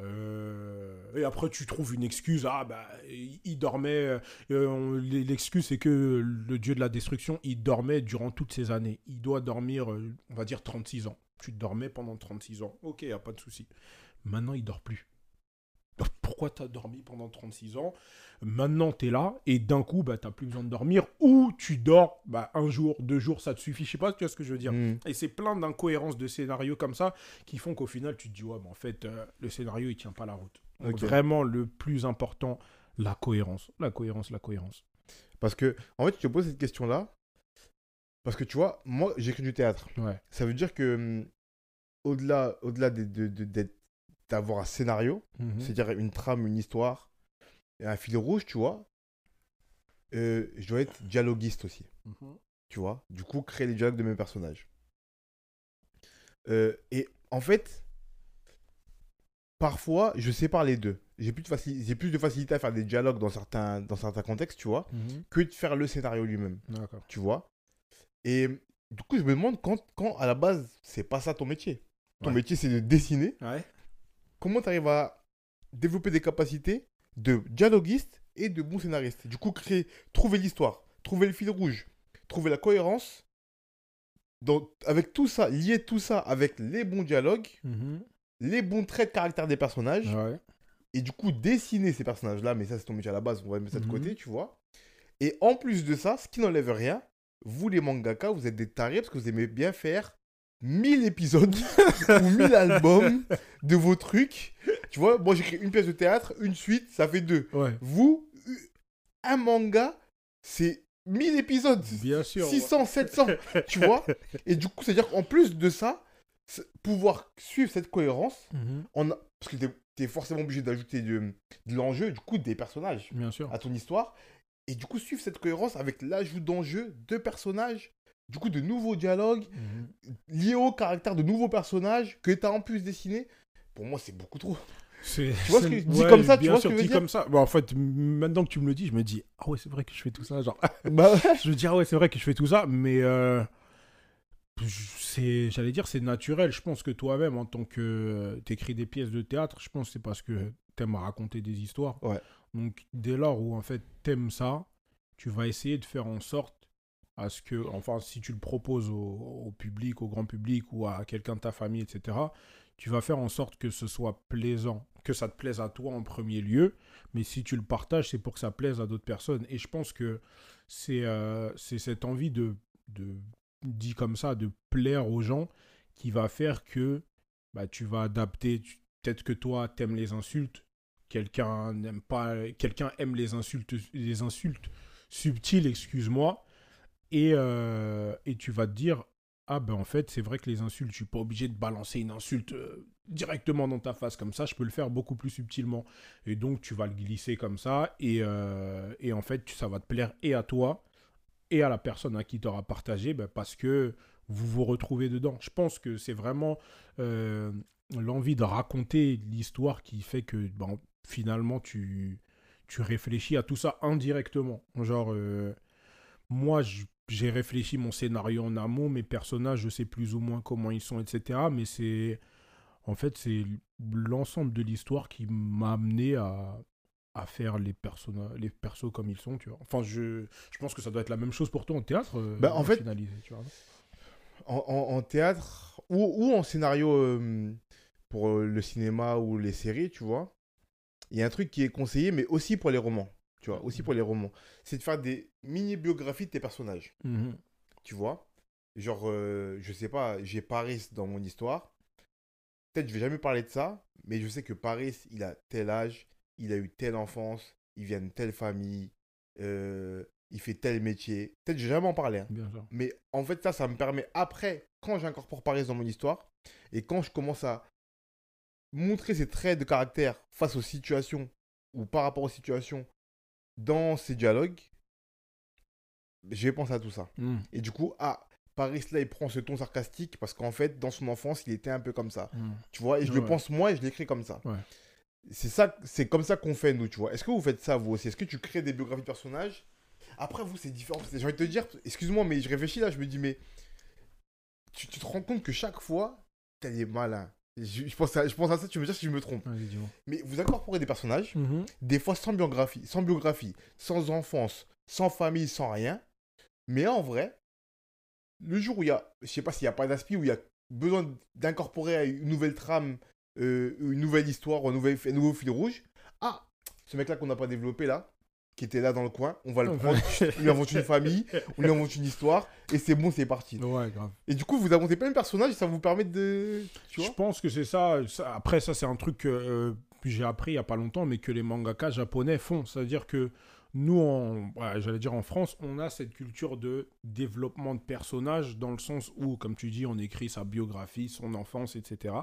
Euh, et après, tu trouves une excuse. Ah, bah, il dormait. Euh, l'excuse, c'est que le dieu de la destruction, il dormait durant toutes ces années. Il doit dormir, euh, on va dire, 36 ans. Tu dormais pendant 36 ans. Ok, y a pas de souci. Maintenant, il dort plus. Pourquoi tu as dormi pendant 36 ans? Maintenant, tu es là et d'un coup, bah, tu n'as plus besoin de dormir ou tu dors bah, un jour, deux jours, ça te suffit. Je sais pas, tu vois ce que je veux dire. Mm. Et c'est plein d'incohérences de scénarios comme ça qui font qu'au final, tu te dis, ouais, mais en fait, euh, le scénario, il tient pas la route. Donc. Vraiment, le plus important, la cohérence. La cohérence, la cohérence. Parce que, en fait, je te pose cette question-là. Parce que tu vois, moi, j'écris du théâtre. Ouais. Ça veut dire que, hum, au-delà au-delà de- de- de- d'être- d'avoir un scénario, Mhm. c'est-à-dire une trame, une histoire, et un fil rouge, tu vois, euh, je dois être dialoguiste aussi. Mhm. tu vois. Du coup, créer les dialogues de mes personnages. Euh, et en fait, parfois, je sépare les deux. J'ai plus, de plus facilité à faire des dialogues dans certains, dans certains contextes, tu vois, Mhm. que de faire le scénario lui-même, tu vois. Et du coup, je me demande quand, quand à la base, c'est pas ça ton métier. Ton Ouais. métier, c'est de dessiner. Ouais. Comment tu arrives à développer des capacités de dialoguiste et de bon scénariste Du coup, créer, trouver l'histoire, trouver le fil rouge, trouver la cohérence. Donc, avec tout ça, lier tout ça avec les bons dialogues, Mhm. les bons traits de caractère des personnages, Ouais. et du coup dessiner ces personnages-là, mais ça c'est ton métier à la base, on va mettre ça de côté, tu vois. Et en plus de ça, ce qui n'enlève rien, vous les mangaka, vous êtes des tarés parce que vous aimez bien faire 1000 épisodes *laughs* ou 1000 albums de vos trucs. Tu vois, moi j'écris une pièce de théâtre, une suite, ça fait deux. Ouais. Vous, un manga, c'est 1000 épisodes. Bien sûr. 600, 700, tu vois. Et du coup, c'est-à-dire qu'en plus de ça, pouvoir suivre cette cohérence, Mhm. on a- parce que tu es forcément obligé d'ajouter de, de l'enjeu, du coup, des personnages Bien sûr. à ton histoire. Et du coup, suivre cette cohérence avec l'ajout d'enjeux de personnages, du coup, de nouveaux dialogues Mhm. liés au caractère de nouveaux personnages que tu as en plus dessiné. Pour moi, c'est beaucoup trop. Tu vois ce que- dit comme ça, tu vois ce sûr, que je veux dire comme ça. Bah, en fait, maintenant que tu me le dis, je me dis, ah ouais, c'est vrai que je fais tout ça. Genre, *laughs* bah ouais. je me dis, ah ouais, c'est vrai que je fais tout ça, mais euh, c'est, j'allais dire, c'est naturel. Je pense que toi-même, en tant que t'écris des pièces de théâtre, je pense que c'est parce que t'aimes raconter des histoires. Ouais. Donc, dès lors où en fait t'aimes ça, tu vas essayer de faire en sorte à ce que, enfin, si tu le proposes au, public, au grand public ou à quelqu'un de ta famille, etc., tu vas faire en sorte que ce soit plaisant, que ça te plaise à toi en premier lieu, mais si tu le partages, c'est pour que ça plaise à d'autres personnes. Et je pense que c'est euh, cette envie de, de, dit comme ça, de plaire aux gens qui va faire que bah, tu vas adapter. Peut-être que toi, t'aimes les insultes, quelqu'un n'aime pas, quelqu'un aime les insultes, les insultes subtiles, excuse-moi, et, euh, et tu vas te dire, ah ben en fait, c'est vrai que les insultes, je suis pas obligé de balancer une insulte euh, directement dans ta face comme ça, je peux le faire beaucoup plus subtilement. Et donc, tu vas le glisser comme ça, et, euh, et en fait, ça va te plaire et à toi, et à la personne à qui tu auras partagé, ben, parce que vous vous retrouvez dedans. Je pense que c'est vraiment l'envie de raconter l'histoire qui fait que ben, finalement, tu, tu réfléchis à tout ça indirectement. Genre, moi, j- j'ai réfléchi mon scénario en amont, mes personnages, je sais plus ou moins comment ils sont, etc. Mais c'est. En fait, c'est l'ensemble de l'histoire qui m'a amené à, à faire les, les persos comme ils sont, tu vois. Enfin, je, je pense que ça doit être la même chose pour toi en théâtre. euh, Bah, en fait- finalisé, tu vois. en, en- en théâtre ou, ou en scénario euh, pour euh, le cinéma ou les séries, tu vois, il y a un truc qui est conseillé, mais aussi pour les romans, tu vois, aussi pour les romans, c'est de faire des mini-biographies de tes personnages, Mhm. tu vois. Genre, euh, je sais pas, j'ai Paris dans mon histoire. Peut-être je vais jamais parler de ça, mais je sais que Paris, il a tel âge, il a eu telle enfance, il vient de telle famille, euh, il fait tel métier. Peut-être je vais jamais en parler. hein. Bien sûr. Mais en fait, ça, ça me permet après, quand j'incorpore Paris dans mon histoire, et quand je commence à montrer ces traits de caractère face aux situations, ou par rapport aux situations, dans ces dialogues, je vais penser à tout ça. Mhm. Et du coup, ah, Paris, là, il prend ce ton sarcastique, parce qu'en fait, dans son enfance, il était un peu comme ça. Mhm. Tu vois, et je le pense moi, et je l'écris comme ça. Ouais. C'est ça, c'est comme ça qu'on fait, nous, tu vois. Est-ce que vous faites ça, vous aussi? Est-ce que tu crées des biographies de personnages? Après, vous, c'est différent. J'ai envie de te dire, excuse-moi, mais je réfléchis là, je me dis, mais tu, tu te rends compte que chaque fois, t'as des malins. Je, je pense à, je pense à ça, tu me dis si je me trompe. Mais vous incorporez des personnages, Mhm. des fois sans biographie, sans biographie, sans enfance, sans famille, sans rien. Mais en vrai, le jour où il y a, je sais pas s'il n'y a pas d'aspi, où il y a besoin d'incorporer une nouvelle trame, euh, une nouvelle histoire, un, nouvel, un nouveau fil rouge, ah ce mec-là qu'on n'a pas développé là, qui était là dans le coin, on va le prendre, on lui invente une famille, on lui invente une histoire, et c'est bon, c'est parti. Ouais, grave. Et du coup, vous inventez plein de personnages et ça vous permet de. Tu Je pense que c'est ça, ça- Après, ça, c'est un truc que euh, j'ai appris il y a pas longtemps, mais que les mangaka japonais font. C'est-à-dire que nous, en, ouais, j'allais dire en France, on a cette culture de développement de personnages dans le sens où, comme tu dis, on écrit sa biographie, son enfance, etc.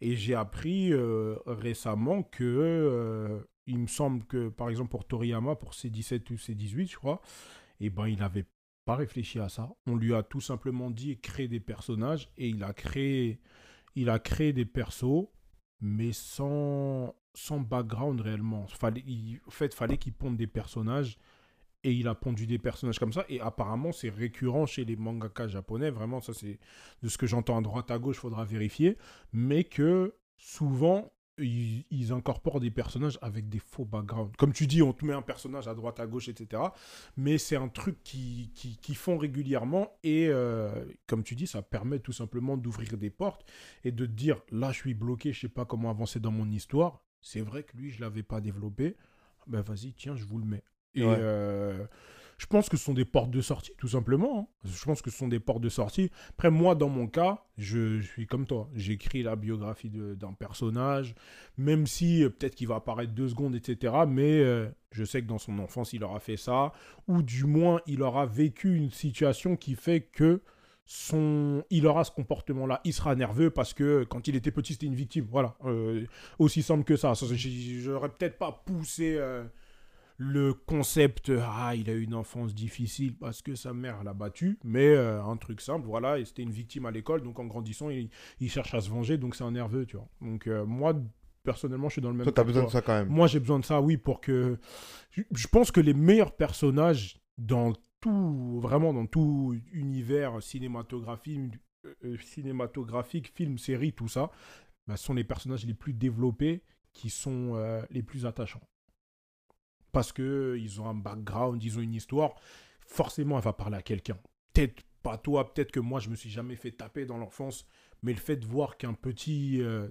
Et j'ai appris euh, récemment que, euh, il me semble que, par exemple, pour Toriyama, pour ses 17 ou ses 18, je crois, eh ben, il n'avait pas réfléchi à ça. On lui a tout simplement dit créer des personnages et il a créé, il a créé des persos, mais sans, sans background réellement. Fallait, il, en fait, fallait qu'il ponde des personnages et il a pondu des personnages comme ça. Et apparemment, c'est récurrent chez les mangaka japonais. Vraiment, ça, c'est de ce que j'entends à droite à gauche, faudra vérifier. Mais que souvent, ils, ils incorporent des personnages avec des faux backgrounds. Comme tu dis, on te met un personnage à droite à gauche, etc. Mais c'est un truc qui, qui, qui font régulièrement. Et euh, comme tu dis, ça permet tout simplement d'ouvrir des portes et de te dire là, je suis bloqué, je sais pas comment avancer dans mon histoire. C'est vrai que lui, je l'avais pas développé. Ben vas-y, tiens, je vous le mets. Et Ouais. euh, je pense que ce sont des portes de sortie, tout simplement. hein. Je pense que ce sont des portes de sortie. Après, moi, dans mon cas, je, suis comme toi. J'écris la biographie d'un personnage, même si euh, peut-être qu'il va apparaître deux secondes, etc. Mais euh, je sais que dans son enfance, il aura fait ça. Ou du moins, il aura vécu une situation qui fait que son, il aura ce comportement-là. Il sera nerveux parce que quand il était petit, c'était une victime. Voilà. Euh, aussi simple que ça. Ça, J'aurais peut-être pas poussé euh, le concept ah il a eu une enfance difficile parce que sa mère l'a battu mais euh, un truc simple voilà et c'était une victime à l'école donc en grandissant il, il cherche à se venger donc c'est un nerveux tu vois. Donc euh, moi personnellement je suis dans le même Toi, t'as besoin de ça quand même. moi j'ai besoin de ça oui pour que je, pense que les meilleurs personnages dans tout vraiment dans tout univers cinématographique euh, cinématographique film série tout ça bah, sont les personnages les plus développés qui sont les plus attachants parce que ils ont un background, ils ont une histoire, forcément elle va parler à quelqu'un. Peut-être pas toi, peut-être que moi je me suis jamais fait taper dans l'enfance, mais le fait de voir qu'un petit euh,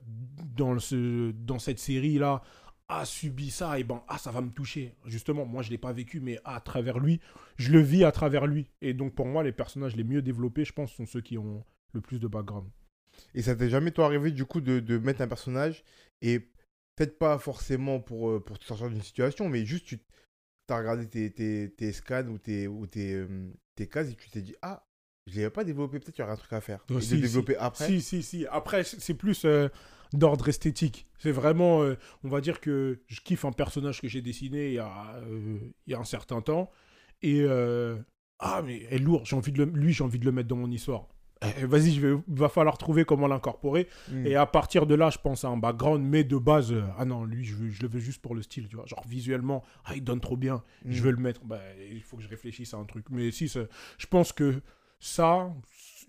dans, ce, dans cette série là a subi ça, et ben ah ça va me toucher. Justement, moi je l'ai pas vécu, mais à travers lui, je le vis à travers lui. Et donc pour moi les personnages les mieux développés, je pense, sont ceux qui ont le plus de background. Et ça t'est jamais toi arrivé du coup de mettre un personnage et peut-être pas forcément pour, euh, pour te sortir d'une situation, mais juste tu as regardé tes, tes, tes scans ou tes, ou tes, euh, tes cases et tu t'es dit ah je l'avais pas développé, peut-être qu'il y aurait un truc à faire. Oh, et si, de développer après. Si, si, si. Après, c'est plus euh, d'ordre esthétique. C'est vraiment, euh, on va dire que je kiffe un personnage que j'ai dessiné il y, a, euh, il y a un certain temps. Et, ah, mais elle est lourd, j'ai envie de le, lui, j'ai envie de le mettre dans mon histoire. Eh, Vas-y, je vais, va falloir trouver comment l'incorporer. Hmm. Et à partir de là, je pense à un background, mais de base, euh, ah non, lui, je, veux- je le veux juste pour le style, tu vois. Genre visuellement, ah, il donne trop bien je Hmm. veux le mettre. Bah, il faut que je réfléchisse à un truc. Mais si, je pense que ça,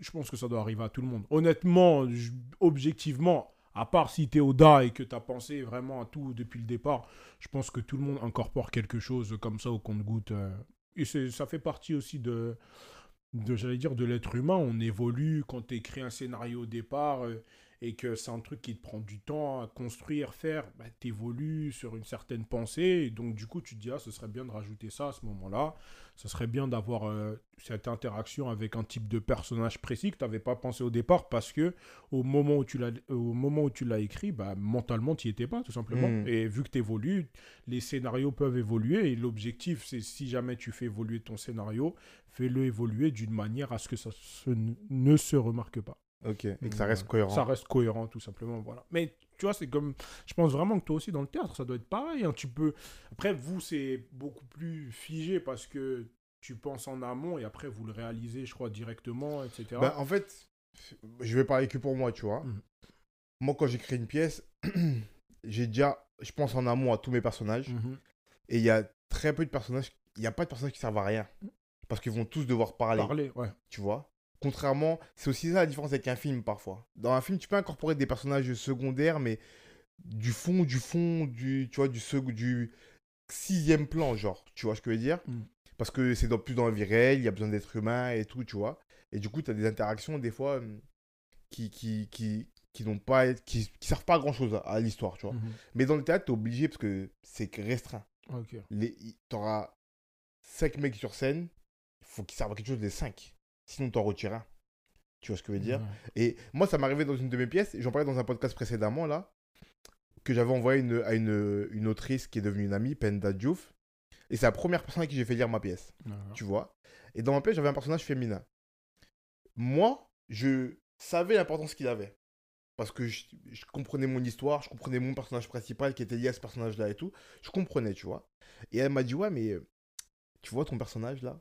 je pense que ça doit arriver à tout le monde. Honnêtement, je- objectivement, à part si t'es Oda et que t'as pensé vraiment à tout depuis le départ, je pense que tout le monde incorpore quelque chose comme ça au compte-goutte. euh. Et ça fait partie aussi de, de j'allais dire, de l'être humain. On évolue quand t'écris un scénario au départ. Et que c'est un truc qui te prend du temps à construire, faire, bah, t'évolues sur une certaine pensée, et donc du coup tu te dis, ah, ce serait bien de rajouter ça à ce moment-là, ce serait bien d'avoir euh, cette interaction avec un type de personnage précis que tu n'avais pas pensé au départ, parce que au moment où tu l'as, au moment où tu l'as écrit, bah, mentalement tu n'y étais pas, tout simplement, Mm. et vu que tu évolues, les scénarios peuvent évoluer, et l'objectif, c'est si jamais tu fais évoluer ton scénario, fais-le évoluer d'une manière à ce que ça se- ne se remarque pas. Ok, et que ça Donc, reste cohérent. Ça reste cohérent, tout simplement. Voilà. Mais tu vois, c'est comme. Je pense vraiment que toi aussi, dans le théâtre, ça doit être pareil. hein. Tu peux. Après, vous, c'est beaucoup plus figé parce que tu penses en amont et après, vous le réalisez, je crois, directement, etc. Bah, en fait, je vais parler que pour moi, tu vois. Mhm. Moi, quand j'écris une pièce, *clears throat* j'ai déjà, je pense en amont à tous mes personnages. Mhm. Et il y a très peu de personnages, il n'y a pas de personnages qui servent à rien. Parce qu'ils vont tous devoir parler, Parler, ouais. tu vois? Contrairement, c'est aussi ça la différence avec un film parfois. Dans un film, tu peux incorporer des personnages secondaires, mais du fond, du fond, du, tu vois, du, du sixième plan, genre. Tu vois ce que je veux dire? Mm. Parce que c'est dans, plus dans la vie réelle, il y a besoin d'être humain et tout, tu vois. Et du coup, tu as des interactions, des fois, hum, qui, qui, qui, qui n'ont pas qui, qui servent pas à grand chose à, à l'histoire, tu vois. Mhm. Mais dans le théâtre, t'es obligé parce que c'est restreint. Ok. Les, t'auras 5 mecs sur scène, il faut qu'ils servent à quelque chose les 5. Sinon, t'en retires un. Tu vois ce que je veux dire? Ouais. Et moi, ça m'est arrivé dans une de mes pièces, et j'en parlais dans un podcast précédemment, là, que j'avais envoyé une- à une, une autrice qui est devenue une amie, Penda Diouf. Et c'est la première personne à qui j'ai fait lire ma pièce, tu vois? Et dans ma pièce, j'avais un personnage féminin. Moi, je savais l'importance qu'il avait. Parce que je, je comprenais mon histoire, je comprenais mon personnage principal qui était lié à ce personnage-là et tout. Je comprenais, tu vois? Et elle m'a dit, ouais, mais tu vois ton personnage là?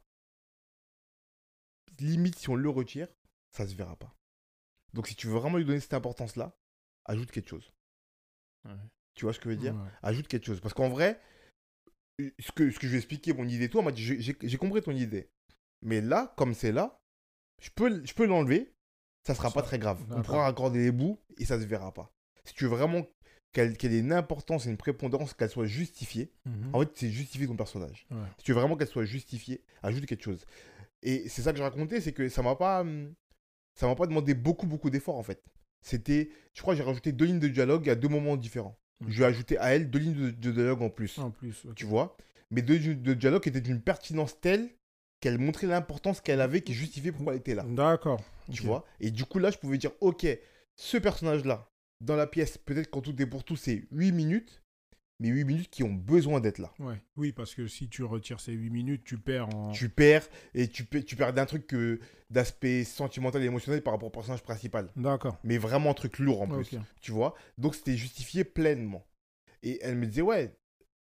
Limite, si on le retire, ça se verra pas. Donc, si tu veux vraiment lui donner cette importance-là, ajoute quelque chose. Ouais. Tu vois ce que je veux dire? Ouais. Ajoute quelque chose. Parce qu'en vrai, euh, ce que, ce que je vais expliquer, mon idée elle m'a dit, j'ai- compris ton idée. Mais là, comme c'est là, je peux, je peux l'enlever, ça sera Ça- pas très grave. On pourra raccorder les bouts et ça se verra pas. Si tu veux vraiment qu'elle qu'elle ait une importance et une prépondérance, qu'elle soit justifiée, Mhm. en fait, c'est justifier ton personnage. Ouais. Si tu veux vraiment qu'elle soit justifiée, ajoute quelque chose. Et c'est ça que je racontais, c'est que ça m'a pas, hum, ça m'a pas demandé beaucoup, beaucoup d'efforts en fait. C'était, je crois, j'ai rajouté deux lignes de dialogue à deux moments différents. Ok. Je lui ai ajouté à elle deux lignes de, de dialogue en plus, En plus. tu vois. Mais deux lignes de dialogue étaient d'une pertinence telle qu'elle montrait l'importance qu'elle avait, qui justifiait pourquoi elle était là, D'accord. tu vois. Et du coup là, je pouvais dire, ok, ce personnage-là, dans la pièce, peut-être qu'en tout et pour tout, c'est 8 minutes, mais 8 minutes qui ont besoin d'être là. Ouais. Oui, parce que si tu retires ces 8 minutes, tu perds en. tu perds et tu, pe- tu perds d'un truc que d'aspect sentimental et émotionnel par rapport au personnage principal. D'accord. Mais vraiment un truc lourd en plus, tu vois? Donc c'était justifié pleinement. Et elle me disait, ouais,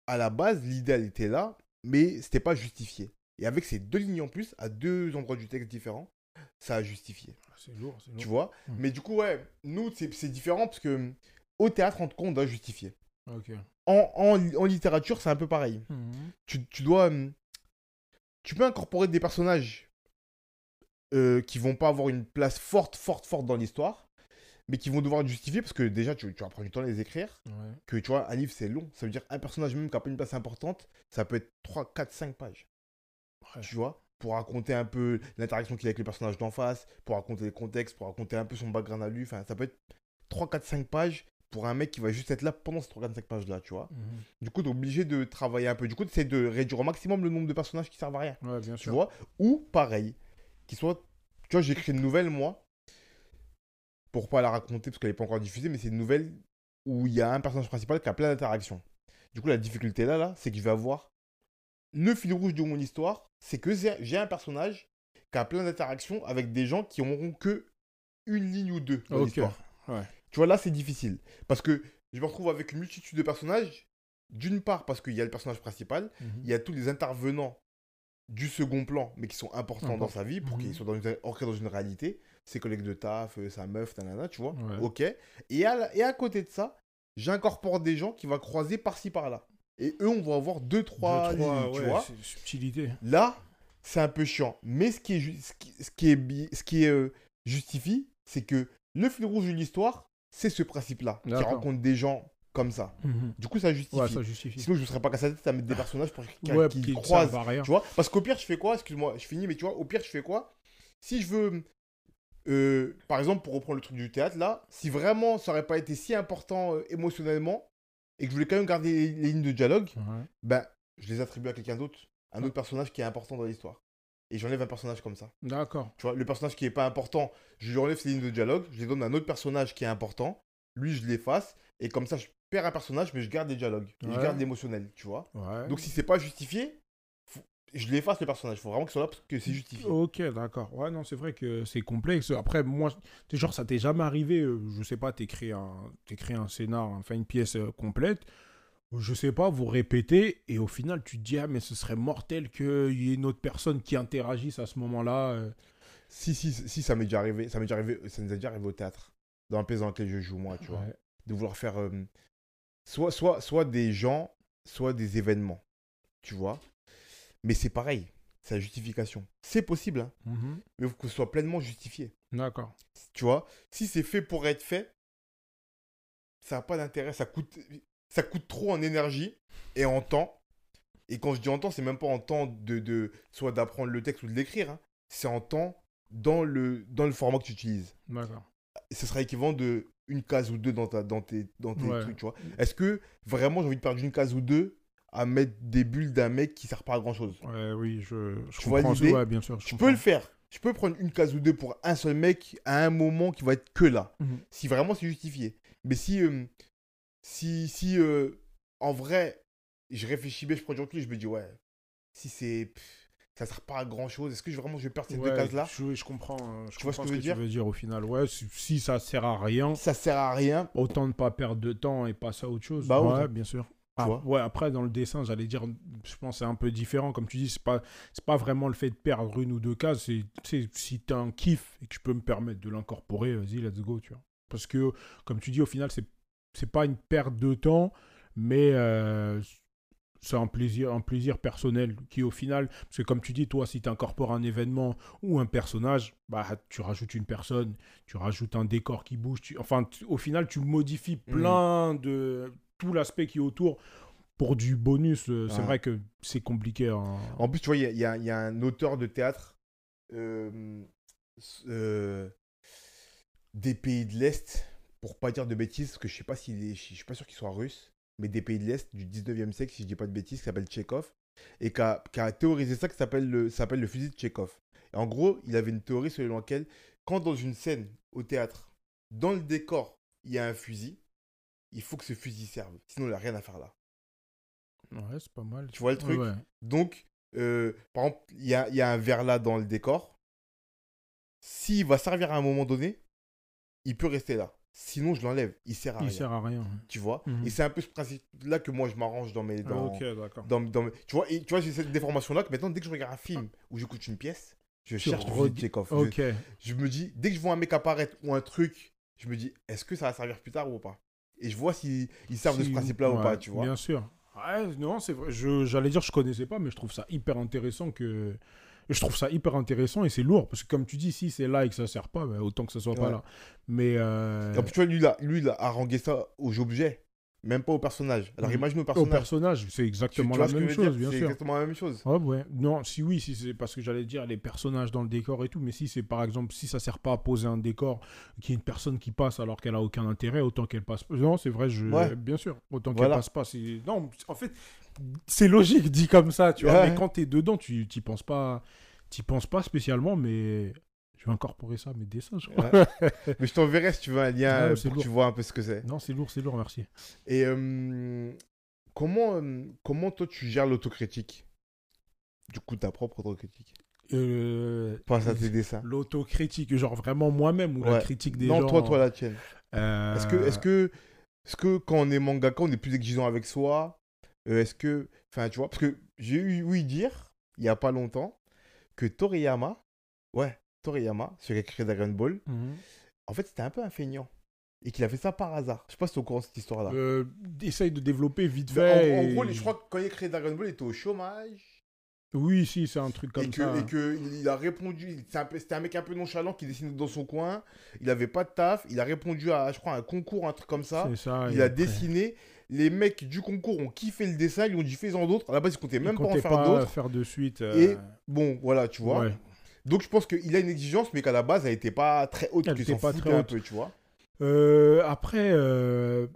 à la base, l'idée, elle était là, mais c'était pas justifié. Et avec ces deux lignes en plus, à deux endroits du texte différents, ça a justifié, C'est lourd, c'est lourd. tu vois? Mm. Mais du coup, ouais, nous, c'est différent parce que au théâtre, en tout cas, on En, en, en littérature, c'est un peu pareil. Mhm. tu, tu dois. hum, Tu peux incorporer des personnages euh, qui vont pas avoir une place forte, forte, forte dans l'histoire, mais qui vont devoir être justifiés parce que déjà, tu, tu vas prendre du temps à les écrire. Ouais. Que tu vois, un livre, c'est long. Ça veut dire un personnage même qui n'a pas une place importante, ça peut être 3, 4, 5 pages. Ouais. Tu vois? Pour raconter un peu l'interaction qu'il a avec le personnage d'en face, pour raconter le contexte, pour raconter un peu son background à lui. Enfin, ça peut être 3, 4, 5 pages pour un mec qui va juste être là pendant ces 3, 4, 5 pages-là, tu vois. Mhm. Du coup, tu es obligé de travailler un peu. Du coup, tu essaies de réduire au maximum le nombre de personnages qui servent à rien. Ouais, bien Tu sûr. vois Ou pareil, qui soit. Tu vois, j'ai écrit une nouvelle, moi, pour pas la raconter parce qu'elle n'est pas encore diffusée, mais c'est une nouvelle où il y a un personnage principal qui a plein d'interactions. Du coup, la difficulté là, là c'est que je vais avoir. Le fil rouge de mon histoire, c'est que j'ai un personnage qui a plein d'interactions avec des gens qui auront que une ligne ou deux dans l'histoire. Ouais. Tu vois, là, c'est difficile. Parce que je me retrouve avec une multitude de personnages. D'une part, parce qu'il y a le personnage principal, Mhm. il y a tous les intervenants du second plan, mais qui sont importants dans sa vie pour Mhm. qu'ils soient dans une, ancrés dans une réalité. Ses collègues de taf, euh, sa meuf, nanana, tu vois. Ouais. Ok. Et à, la- et à côté de ça, j'incorpore des gens qui vont croiser par-ci par-là. Et eux, on va avoir deux, trois, Deux, trois, lignes, tu ouais, vois. Subtilité. Là, c'est un peu chiant. Mais ce qui est, ce qui, ce qui est, ce qui est euh, justifie, c'est que le fil rouge de l'histoire, c'est ce principe-là. Qui rencontre des gens comme ça. Mhm. Du coup, ça justifie. Ouais, ça justifie. Sinon, je ne serais pas cassé la tête à mettre des personnages pour qui, Ouais, qui qui ne croisent. Tu vois Parce qu'au pire, je fais quoi? Excuse-moi, je finis, mais tu vois, au pire, je fais quoi? Si je veux. euh, par exemple, pour reprendre le truc du théâtre, là, si vraiment ça aurait pas été si important euh, émotionnellement et que je voulais quand même garder les, les lignes de dialogue, Ouais. ben, je les attribue à quelqu'un d'autre, un autre personnage qui est important dans l'histoire. Et j'enlève un personnage comme ça. D'accord. Tu vois, le personnage qui est pas important, je lui enlève ses lignes de dialogue, je les donne à un autre personnage qui est important, lui, je l'efface, et comme ça, je perds un personnage, mais je garde des dialogues, et je garde l'émotionnel, tu vois. Ouais. Donc si c'est pas justifié, faut- je l'efface le personnage. Il faut vraiment qu'il soit là parce que c'est justifié. Ok, d'accord. Ouais, non, c'est vrai que c'est complexe. Après, moi, genre, ça t'est jamais arrivé, euh, je sais pas, t'écris un, t'écris un scénar, enfin une pièce euh, complète, je sais pas, vous répétez, et au final, tu te dis, ah, mais ce serait mortel qu'il y ait une autre personne qui interagisse à ce moment-là. euh. Si, si, si, ça m'est déjà arrivé. Ça m'est déjà arrivé. Ça nous est déjà arrivé au théâtre. Dans la pièce dans laquelle je joue, moi, tu vois. Ouais. De vouloir faire euh, soit, soit, soit des gens, soit des événements. Tu vois. Mais c'est pareil. C'est la justification. C'est possible, hein, Mhm. mais il faut que ce soit pleinement justifié. D'accord. Tu vois. Si c'est fait pour être fait, ça n'a pas d'intérêt. Ça coûte, ça coûte trop en énergie et en temps. Et quand je dis en temps, c'est même pas en temps de, de soit d'apprendre le texte ou de l'écrire. hein. C'est en temps dans le, dans le format que tu utilises. D'accord. Ce sera équivalent de une case ou deux dans, ta, dans tes, dans tes Ouais. trucs, tu vois. Est-ce que vraiment j'ai envie de perdre une case ou deux à mettre des bulles d'un mec qui sert pas à grand chose Ouais, oui, je, je Tu vois comprends. l'idée? Ouais, bien sûr. je comprends. peux le faire. Je peux prendre une case ou deux pour un seul mec à un moment qui va être que là. Mhm. Si vraiment c'est justifié. Mais si, euh, si, si euh, en vrai, je réfléchis bien, je prends du recul, je me dis, ouais, si c'est. Ça sert pas à grand chose. Est-ce que je- vraiment je vais perdre ces Ouais, deux cases-là Je, je comprends. Je Tu vois ce que je veux dire tu veux dire au final. Ouais, si, si ça sert à rien, Ça sert à rien. autant ne pas perdre de temps et passer à autre chose. Bah, ouais, bien sûr. Ah, ouais, après, dans le dessin, j'allais dire, je pense c'est un peu différent. Comme tu dis, c'est pas, pas vraiment le fait de perdre une ou deux cases. C'est, si t'as un kiff et que je peux me permettre de l'incorporer, vas-y, let's go, tu vois. Parce que, comme tu dis, au final, c'est, c'est pas une perte de temps, mais euh, c'est un plaisir, un plaisir personnel qui, au final, parce que comme tu dis, toi, si tu incorpores un événement ou un personnage, bah, tu rajoutes une personne, tu rajoutes un décor qui bouge. Tu, enfin, au final, tu modifies Mhm. plein de tout l'aspect qui est autour pour du bonus. euh, C'est vrai que c'est compliqué. hein. En plus, tu vois, il y y a- il y a un auteur de théâtre euh, des pays de l'Est, pour pas dire de bêtises, parce que je sais pas s'il est, je suis pas sûr qu'il soit russe, mais des pays de l'Est du 19e siècle, si je dis pas de bêtises, qui s'appelle Tchekhov, et qui a, qui a théorisé ça, qui s'appelle le, s'appelle le fusil de Tchekhov. Et en gros, il avait une théorie selon laquelle, quand dans une scène au théâtre, dans le décor, il y a un fusil, il faut que ce fusil serve, sinon il n'a rien à faire là. Ouais, c'est pas mal. Tu vois le truc? Ouais, ouais. Donc, euh, par exemple, il y a, il y a un verre là dans le décor. S'il va servir à un moment donné, il peut rester là. Sinon, je l'enlève. Il sert à Il rien. sert à rien. Tu vois? Mhm. Et c'est un peu ce principe-là que moi, je m'arrange dans mes... Ah, Dans, ok, d'accord. dans, dans mes- Tu vois, et, tu vois j'ai cette déformation-là que maintenant, dès que je regarde un film ou j'écoute une pièce, je cherche de Tchekhov. Je- Ok. Je, me dis, dès que je vois un mec apparaître ou un truc, je me dis, est-ce que ça va servir plus tard ou pas? Et je vois s'ils ils servent de ce principe-là ou pas, tu vois? Bien sûr. Ouais, non, c'est vrai. Je- J'allais dire, je connaissais pas, mais je trouve ça hyper intéressant que. Je trouve ça hyper intéressant et c'est lourd parce que comme tu dis, si c'est là et que ça sert pas, ben, autant que ça soit pas là. Mais euh, Et en plus, tu vois, lui, là, lui, il a harangué ça aux objets, même pas aux personnages. Alors, Mhm. imagine au personnage. personnage, c'est Tu- tu exactement la même chose, bien C'est sûr. exactement la même chose. Ouais, ouais. Non, si oui, si c'est parce que j'allais dire les personnages dans le décor et tout, mais si c'est par exemple, si ça sert pas à poser un décor, qu'il y ait une personne qui passe alors qu'elle a aucun intérêt, autant qu'elle passe. Non, c'est vrai, je... Ouais. bien sûr, autant Voilà. qu'elle passe pas. c'est- Non, en fait, c'est logique dit comme ça, tu vois. Mais quand t'es dedans, tu t'y penses pas, t'y penses pas spécialement, mais je vais incorporer ça à mes dessins, je crois. Ouais. *laughs* Mais je t'enverrai si tu veux un lien Ouais, pour que tu vois un peu ce que c'est. Non, c'est lourd, c'est lourd, merci. Et euh, comment, euh, comment toi tu gères l'autocritique? Du coup, ta propre autocritique? Euh, Pense à tes dessins. L'autocritique, genre vraiment moi-même ou la critique des non, gens. toi, toi, la tienne. euh, Est-ce que, est-ce que, est-ce que quand on est mangaka, on est plus exigeant avec soi? Euh, Est-ce que, enfin, tu vois, parce que j'ai eu oui dire il y a pas longtemps que Toriyama, ouais, Toriyama, celui qui a créé Dragon Ball, Mhm. en fait, c'était un peu un feignant. Et qu'il a fait ça par hasard. Je sais pas si tu es au courant de cette histoire-là. Euh, essaye de développer vite fait. en, en et- gros, je crois que quand il a créé Dragon Ball, il était au chômage. Oui, si, c'est un truc comme et que, ça. et que il a répondu. un C'était un mec un peu nonchalant qui dessinait dans son coin. Il avait pas de taf. Il a répondu à, je crois, un concours, un truc comme ça. C'est ça. Il a après, dessiné. Les mecs du concours ont kiffé le dessin. Ils ont dit fais-en d'autres. À la base, ils comptaient même pas en faire d'autres. faire de suite. euh, Et Bon, voilà, tu vois. ouais. Donc, je pense qu'il a une exigence, mais qu'à la base, elle était pas très haute. Elle qu'il était s'en pas très un haute. peu, tu vois. Euh, après, euh,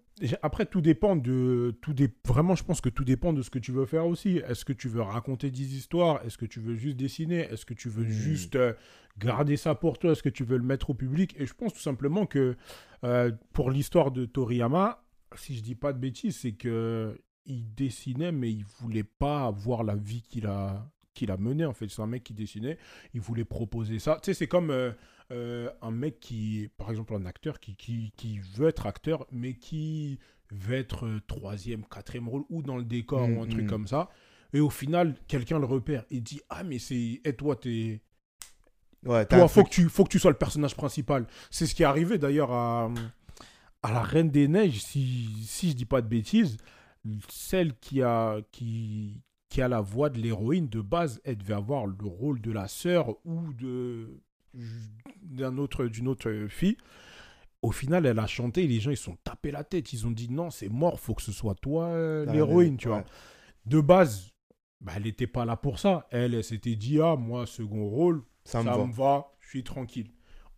après, tout dépend de. Tout dé... Vraiment, je pense que tout dépend de ce que tu veux faire aussi. Est-ce que tu veux raconter des histoires? Est-ce que tu veux juste dessiner? Est-ce que tu veux Hmm. juste euh, garder ça pour toi? Est-ce que tu veux le mettre au public? Et je pense tout simplement que euh, pour l'histoire de Toriyama, si je dis pas de bêtises, c'est que il dessinait, mais il voulait pas avoir la vie qu'il a qu'il a menée en fait. C'est un mec qui dessinait, il voulait proposer ça. Tu sais, c'est comme euh, euh, un mec qui, par exemple, un acteur qui, qui, qui veut être acteur, mais qui veut être euh, troisième, quatrième rôle ou dans le décor Mm, ou un truc mm. comme ça. Et au final, quelqu'un le repère et dit Ah, mais c'est. Et toi, t'es. Ouais, Toi, faut que, tu, faut que tu sois le personnage principal. C'est ce qui est arrivé d'ailleurs à, à la Reine des Neiges, si, si je dis pas de bêtises. Celle qui a, qui, qui a la voix de l'héroïne de base, elle devait avoir le rôle de la sœur ou de d'un autre d'une autre fille. Au final, elle a chanté, les gens ils se sont tapés la tête, ils ont dit non, c'est mort, faut que ce soit toi euh, l'héroïne, ouais. tu vois. De base, bah, elle n'était pas là pour ça. Elle, elle s'était dit ah moi second rôle, Ça ça, me va. va, je suis tranquille.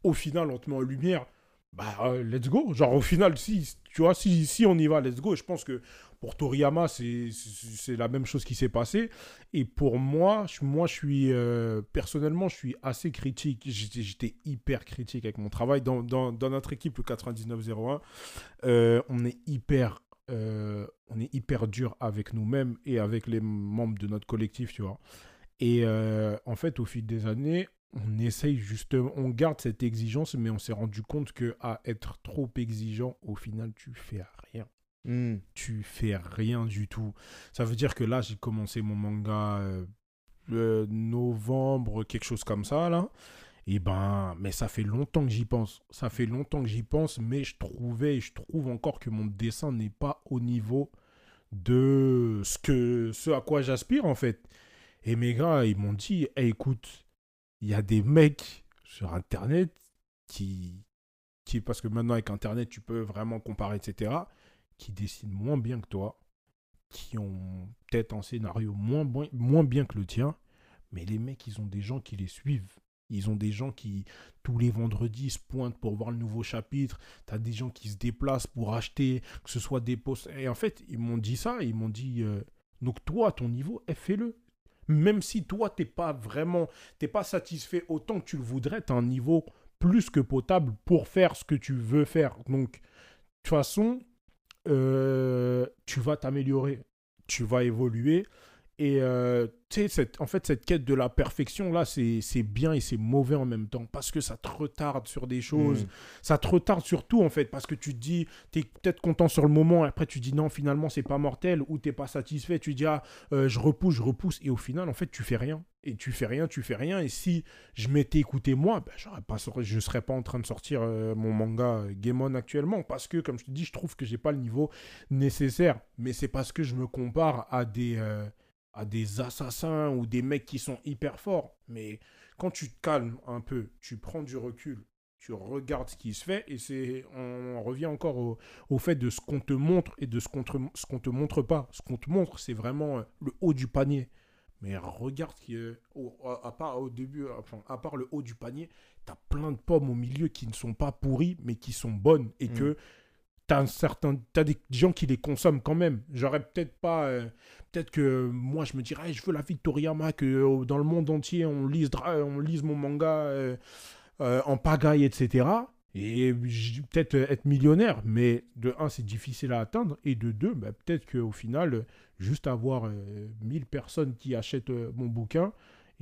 Au final, on te met en lumière, bah, euh, let's go. Genre, au final, si, tu vois, si, si on y va, let's go. Je pense que pour Toriyama, c'est la même chose qui s'est passé. Et pour moi, je, moi, je suis, euh, personnellement, je suis assez critique. J'étais hyper critique avec mon travail. Dans, dans, dans notre équipe, le 9901, euh, on est hyper. euh, on est hyper dur avec nous-mêmes et avec les membres de notre collectif, tu vois. Et en fait, au fil des années, on essaye justement, on garde cette exigence, mais on s'est rendu compte que à être trop exigeant, au final, tu fais rien. Hmm. Tu fais rien du tout. Ça veut dire que là, j'ai commencé mon manga euh, euh, novembre, quelque chose comme ça, là. Et ben, mais ça fait longtemps que j'y pense. Ça fait longtemps que j'y pense, mais je trouvais, je trouve encore que mon dessin n'est pas au niveau de ce que, ce à quoi j'aspire, en fait. Et mes gars, ils m'ont dit, Hey, écoute, il y a des mecs sur Internet qui, parce que maintenant avec Internet, tu peux vraiment comparer, etc., qui dessinent moins bien que toi, qui ont peut-être un scénario moins, bien que le tien, mais les mecs, ils ont des gens qui les suivent. Ils ont des gens qui, tous les vendredis, se pointent pour voir le nouveau chapitre. T'as des gens qui se déplacent pour acheter, que ce soit des posts. Et en fait, ils m'ont dit ça. Ils m'ont dit, euh, donc toi, à ton niveau, fais-le. Même si toi, t'es pas vraiment, t'es pas satisfait autant que tu le voudrais, t'as un niveau plus que potable pour faire ce que tu veux faire. Donc, de toute façon, euh, tu vas t'améliorer, tu vas évoluer. Et euh, tu sais, cette- en fait, cette quête de la perfection, là, c'est bien et c'est mauvais en même temps. Parce que ça te retarde sur des choses. Hmm. Ça te retarde sur tout, en fait. Parce que tu te dis, tu es peut-être content sur le moment. Et après, tu dis non, finalement, c'est pas mortel. Ou t'es pas satisfait. Tu dis, ah, euh, je repousse, je repousse. Et au final, en fait, tu fais rien. Et tu fais rien, tu fais rien. Et si je m'étais écouté moi, ben, j'aurais pas, je serais pas en train de sortir euh, mon manga Game On actuellement. Parce que, comme je te dis, je trouve que j'ai pas le niveau nécessaire. Mais c'est parce que je me compare à des, à des assassins ou des mecs qui sont hyper forts. Mais quand tu te calmes un peu, tu prends du recul, tu regardes ce qui se fait, et c'est, on revient encore au, au fait de ce qu'on te montre et de ce qu'on te, ce qu'on te montre pas. Ce qu'on te montre, c'est vraiment euh, le haut du panier. Mais regarde, qui, au- à, à part au début, enfin, à part le haut du panier, t'as plein de pommes au milieu qui ne sont pas pourries, mais qui sont bonnes, et Mm. que t'as certain, des gens qui les consomment quand même. J'aurais peut-être pas, euh, peut-être que moi je me dirais, Hey, je veux la vie de Toriyama, que euh, dans le monde entier on lise, on lise mon manga euh, en pagaille, etc. Et peut-être être millionnaire, mais de un, c'est difficile à atteindre, et de deux, bah, peut-être qu'au final, juste avoir euh, 1000 personnes qui achètent mon bouquin,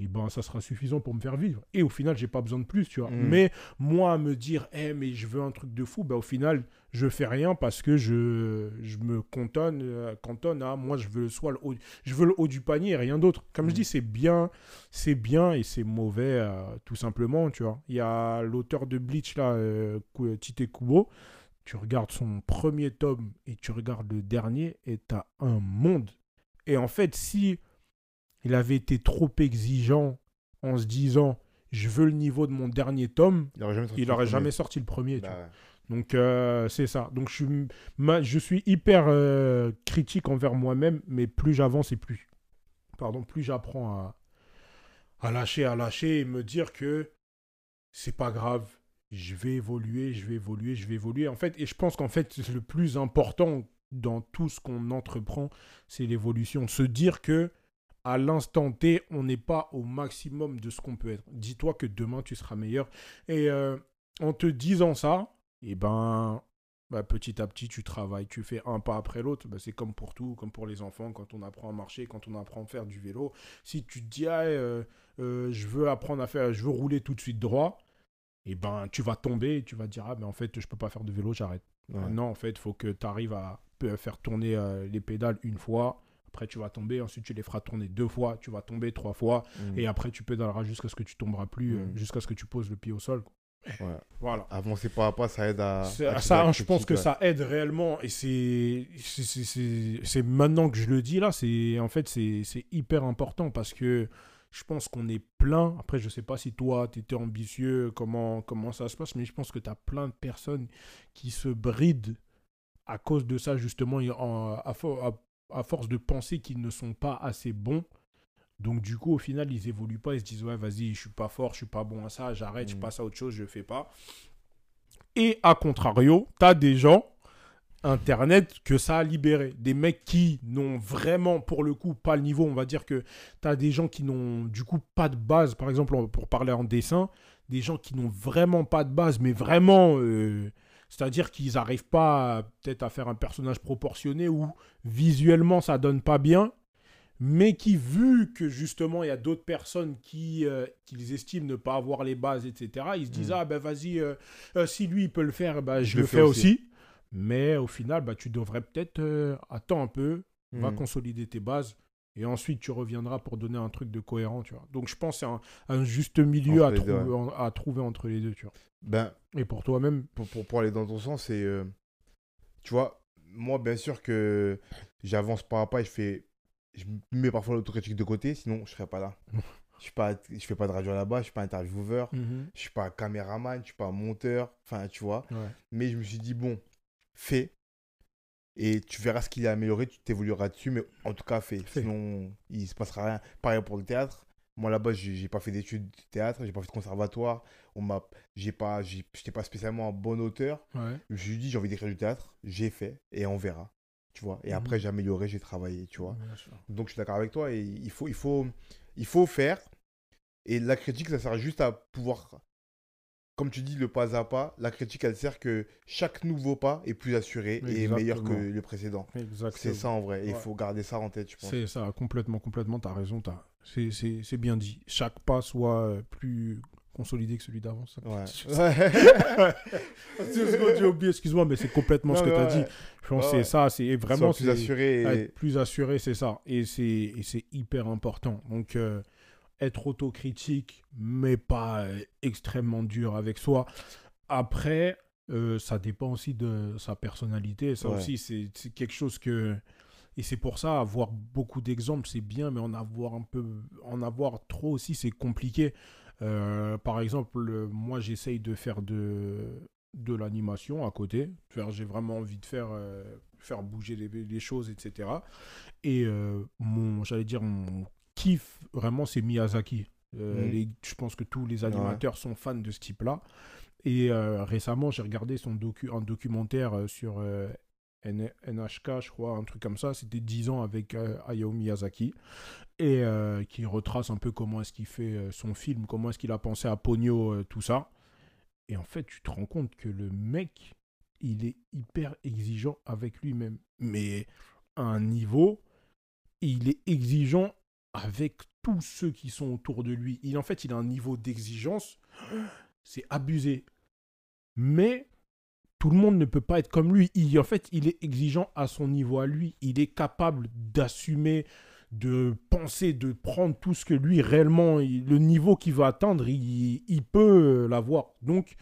et ben ça sera suffisant pour me faire vivre. Et au final, j'ai pas besoin de plus, tu vois. Mm. Mais moi, à me dire, eh, mais je veux un truc de fou, bah, au final, je fais rien parce que je, je me cantonne, euh, cantonne à moi, je veux soit le haut, je veux le haut du panier et rien d'autre. Comme je Mm. dis, c'est bien, c'est bien et c'est mauvais, euh, tout simplement, tu vois. Il y a l'auteur de Bleach, là, euh, Ku- Tite Kubo. Tu regardes son premier tome et tu regardes le dernier et t'as un monde. Et en fait, si il avait été trop exigeant en se disant je veux le niveau de mon dernier tome, Il aurait jamais sorti il le aurait premier. jamais sorti le premier. tu Bah vois. ouais. Donc euh, c'est ça. Donc je suis, ma- je suis hyper euh, critique envers moi-même, mais plus j'avance et plus, pardon, plus j'apprends à, à lâcher, à lâcher et me dire que c'est pas grave. Je vais évoluer, je vais évoluer, je vais évoluer. En fait, et je pense qu'en fait, c'est le plus important dans tout ce qu'on entreprend, c'est l'évolution. Se dire que à l'instant T, on n'est pas au maximum de ce qu'on peut être. Dis-toi que demain, tu seras meilleur. Et euh, en te disant ça, et ben, bah, petit à petit, tu travailles, tu fais un pas après l'autre. Bah, c'est comme pour tout, comme pour les enfants, quand on apprend à marcher, quand on apprend à faire du vélo. Si tu te dis, ah, euh, euh, je veux apprendre à faire, je veux rouler tout de suite droit, et ben, tu vas tomber et tu vas te dire, ah, mais en fait, je peux pas faire de vélo, j'arrête. Ouais. Non, en fait, il faut que tu arrives à faire tourner les pédales une fois. Après, tu vas tomber. Ensuite, tu les feras tourner deux fois. Tu vas tomber trois fois. Mm. Et après, tu pédaleras jusqu'à ce que tu tomberas plus, euh, Mm. jusqu'à ce que tu poses le pied au sol. Ouais. Voilà. Avancer pas à pas, ça aide à. Ça, je pense que ouais. ça aide réellement. Et c'est maintenant que je le dis là. C'est en fait c'est hyper important parce que je pense qu'on est plein. Après, je sais pas si toi, tu étais ambitieux, comment, comment ça se passe, mais je pense que tu as plein de personnes qui se brident à cause de ça, justement, en- à- à force de penser qu'ils ne sont pas assez bons. Donc, du coup, au final, ils évoluent pas. Ils se disent, ouais, vas-y, je suis pas fort, je suis pas bon à ça, j'arrête, je Mhm. passe à autre chose, je fais pas. Et à contrario, tu as des gens, Internet, que ça a libéré. Des mecs qui n'ont vraiment, pour le coup, pas le niveau. On va dire que tu as des gens qui n'ont, du coup, pas de base. Par exemple, pour parler en dessin, des gens qui n'ont vraiment pas de base, mais vraiment. Euh, c'est-à-dire qu'ils n'arrivent pas peut-être à faire un personnage proportionné ou visuellement ça donne pas bien, mais qui, vu que justement il y a d'autres personnes qui euh, qu'ils estiment ne pas avoir les bases, etc., ils se disent mm. Ah ben vas-y, euh, euh, si lui il peut le faire, ben, je, le, fais aussi. Mais au final, bah, tu devrais peut-être attendre un peu, va mm. consolider tes bases. Et ensuite, tu reviendras pour donner un truc de cohérent, tu vois. Donc, je pense que c'est un, juste milieu à trouver, à trouver, entre les deux, tu vois. Ben, Et pour toi-même pour, pour, pour, aller dans ton sens, c'est... tu vois, moi, bien sûr que j'avance pas à pas et je fais je mets parfois l'autocritique de côté, sinon je serais pas là. *laughs* je suis pas je fais pas de radio là-bas je suis pas intervieweur je mhm. je suis pas caméraman je suis pas monteur enfin tu vois mais je me suis dit bon fais et tu verras ce qu'il a amélioré tu t'évolueras dessus mais en tout cas fais, sinon il se passera rien pareil pour le théâtre moi là-bas j'ai pas fait d'études de théâtre j'ai pas fait de conservatoire on m'a j'ai pas j'étais pas spécialement un bon auteur je me suis dit j'ai envie d'écrire du théâtre j'ai fait et on verra tu vois. Et mhm. après, j'ai amélioré, j'ai travaillé, tu vois. Donc, je suis d'accord avec toi. Et il faut, il, faut, il faut faire. Et la critique, ça sert juste à pouvoir, comme tu dis, le pas à pas. La critique, elle sert que chaque nouveau pas est plus assuré et meilleur que le précédent. C'est ça en vrai. Il faut garder ça en tête, je pense. C'est ça, complètement, complètement. Tu as raison. C'est bien dit. Chaque pas soit euh, plus consolidé que celui d'avant. Ouais. *laughs* excuse-moi, mais c'est complètement ce que tu as dit. Je pense c'est ça, c'est vraiment plus assuré. Plus assuré, c'est ça. Et c'est hyper important. Donc, euh, être autocritique, mais pas euh, extrêmement dur avec soi. Après, euh, ça dépend aussi de sa personnalité. Ça aussi, c'est quelque chose que. Et c'est pour ça, avoir beaucoup d'exemples, c'est bien, mais en avoir un peu, en avoir trop aussi, c'est compliqué. Euh, par exemple, moi j'essaye de faire de, de l'animation à côté. J'ai vraiment envie de faire, euh, faire bouger les, choses, etc. Et mon, j'allais dire, mon kiff vraiment c'est Miyazaki. Mhm. je pense que tous les animateurs sont fans de ce type-là. Et récemment, j'ai regardé son docu, un documentaire sur NHK, je crois, un truc comme ça. C'était 10 ans avec euh, Hayao Miyazaki. Et euh, qui retrace un peu comment est-ce qu'il fait euh, son film, comment est-ce qu'il a pensé à Pogno, tout ça. Et en fait, tu te rends compte que le mec, il est hyper exigeant avec lui-même. Mais à un niveau, il est exigeant avec tous ceux qui sont autour de lui. Il, en fait, il a un niveau d'exigence, *gasps* c'est abusé. Mais tout le monde ne peut pas être comme lui. Il, en fait, il est exigeant à son niveau à lui. Il est capable d'assumer, de penser, de prendre tout ce que lui réellement, le niveau qu'il va atteindre, il, peut l'avoir. Donc,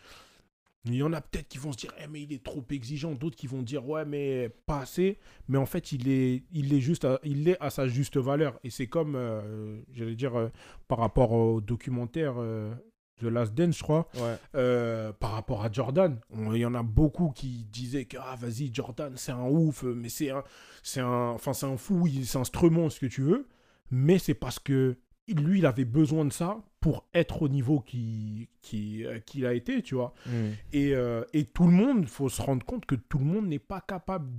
il y en a peut-être qui vont se dire, eh, mais il est trop exigeant. D'autres qui vont dire, ouais, mais pas assez. Mais en fait, il est, il est juste, à, il est à sa juste valeur. Et c'est comme, euh, j'allais dire, euh, par rapport au documentaire euh, The Last Dance, je crois, euh, par rapport à Jordan. Il y en a beaucoup qui disaient que, ah, vas-y, Jordan, c'est un ouf, mais c'est un, c'est un, enfin, c'est un fou, c'est un ce que tu veux. Mais c'est parce que lui, il avait besoin de ça pour être au niveau qu'il qui, euh, qui a été, tu vois. Mm. Et, euh, et, tout le monde, il faut se rendre compte que tout le monde n'est pas capable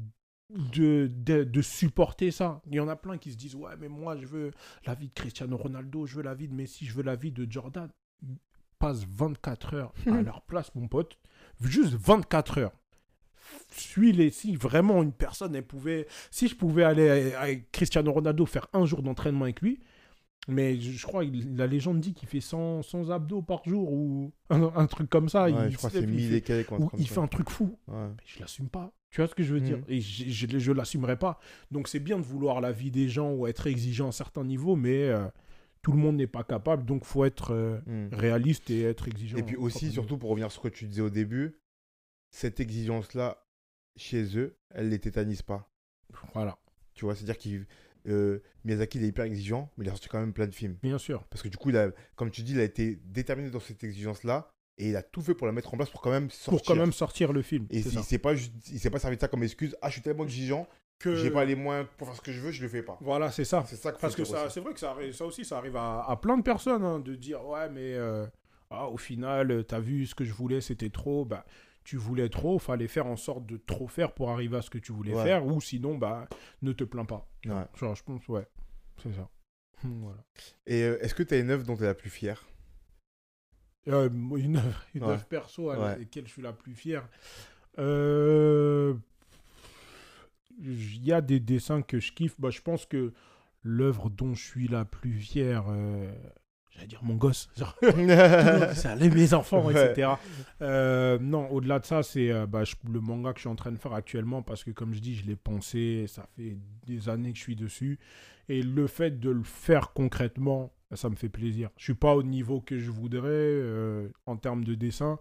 de, de, de, supporter ça. Il y en a plein qui se disent, ouais, mais moi, je veux la vie de Cristiano Ronaldo, je veux la vie de Messi, je veux la vie de Jordan passe 24 heures à leur place, mon pote. Juste 24 heures. Suis-les. Si vraiment une personne, elle pouvait. Si je pouvais aller avec Cristiano Ronaldo faire un jour d'entraînement avec lui, mais je, crois que la légende dit qu'il fait 100, 100, abdos par jour ou un, truc comme ça. il, je crois c'est il, fait, il fait un truc fou. Ouais. Mais je l'assume pas. Tu vois ce que je veux dire? Mm. Et je ne l'assumerai pas. Donc c'est bien de vouloir la vie des gens ou être exigeant à certains niveaux, mais euh, tout le monde n'est pas capable, donc faut être euh, hmm. réaliste et être exigeant. Et puis aussi, surtout pour revenir sur ce que tu disais au début, cette exigence-là, chez eux, elle les tétanise pas. Voilà. Tu vois, c'est-à-dire qu'il euh, Miyazaki il est hyper exigeant, mais il a sorti quand même plein de films. Bien sûr. Parce que du coup, il a, comme tu dis, il a été déterminé dans cette exigence-là et il a tout fait pour la mettre en place pour quand même sortir. Pour quand même sortir le film. Et il s'est pas, s'est pas servi de ça comme excuse. Ah, je suis tellement exigeant que j'ai pas les moyens pour faire ce que je veux, je le fais pas. Voilà, c'est ça. C'est ça Parce que ça, c'est vrai que ça, aussi, ça arrive à, plein de personnes hein, de dire ouais, mais euh, ah, au final, tu as vu ce que je voulais, c'était trop. Bah, tu voulais trop, fallait faire en sorte de trop faire pour arriver à ce que tu voulais Ouais. faire, ou sinon, bah, ne te plains pas. Ouais. Genre, je pense, ouais, c'est ça. *laughs* Voilà. Et euh, est-ce que tu as une œuvre dont tu es la plus fière? Euh, une œuvre, une œuvre perso à laquelle je suis la plus fière. Euh, Il y a des dessins que je kiffe. Bah, je pense que l'œuvre dont je suis la plus fière, euh, j'allais dire mon gosse, *laughs* ça, *laughs* les mes enfants, Ouais. etc. Euh, non, au-delà de ça, c'est euh, bah, le manga que je suis en train de faire actuellement parce que, comme je dis, je l'ai pensé, ça fait des années que je suis dessus. Et le fait de le faire concrètement, ça me fait plaisir. Je suis pas au niveau que je voudrais euh, en termes de dessin,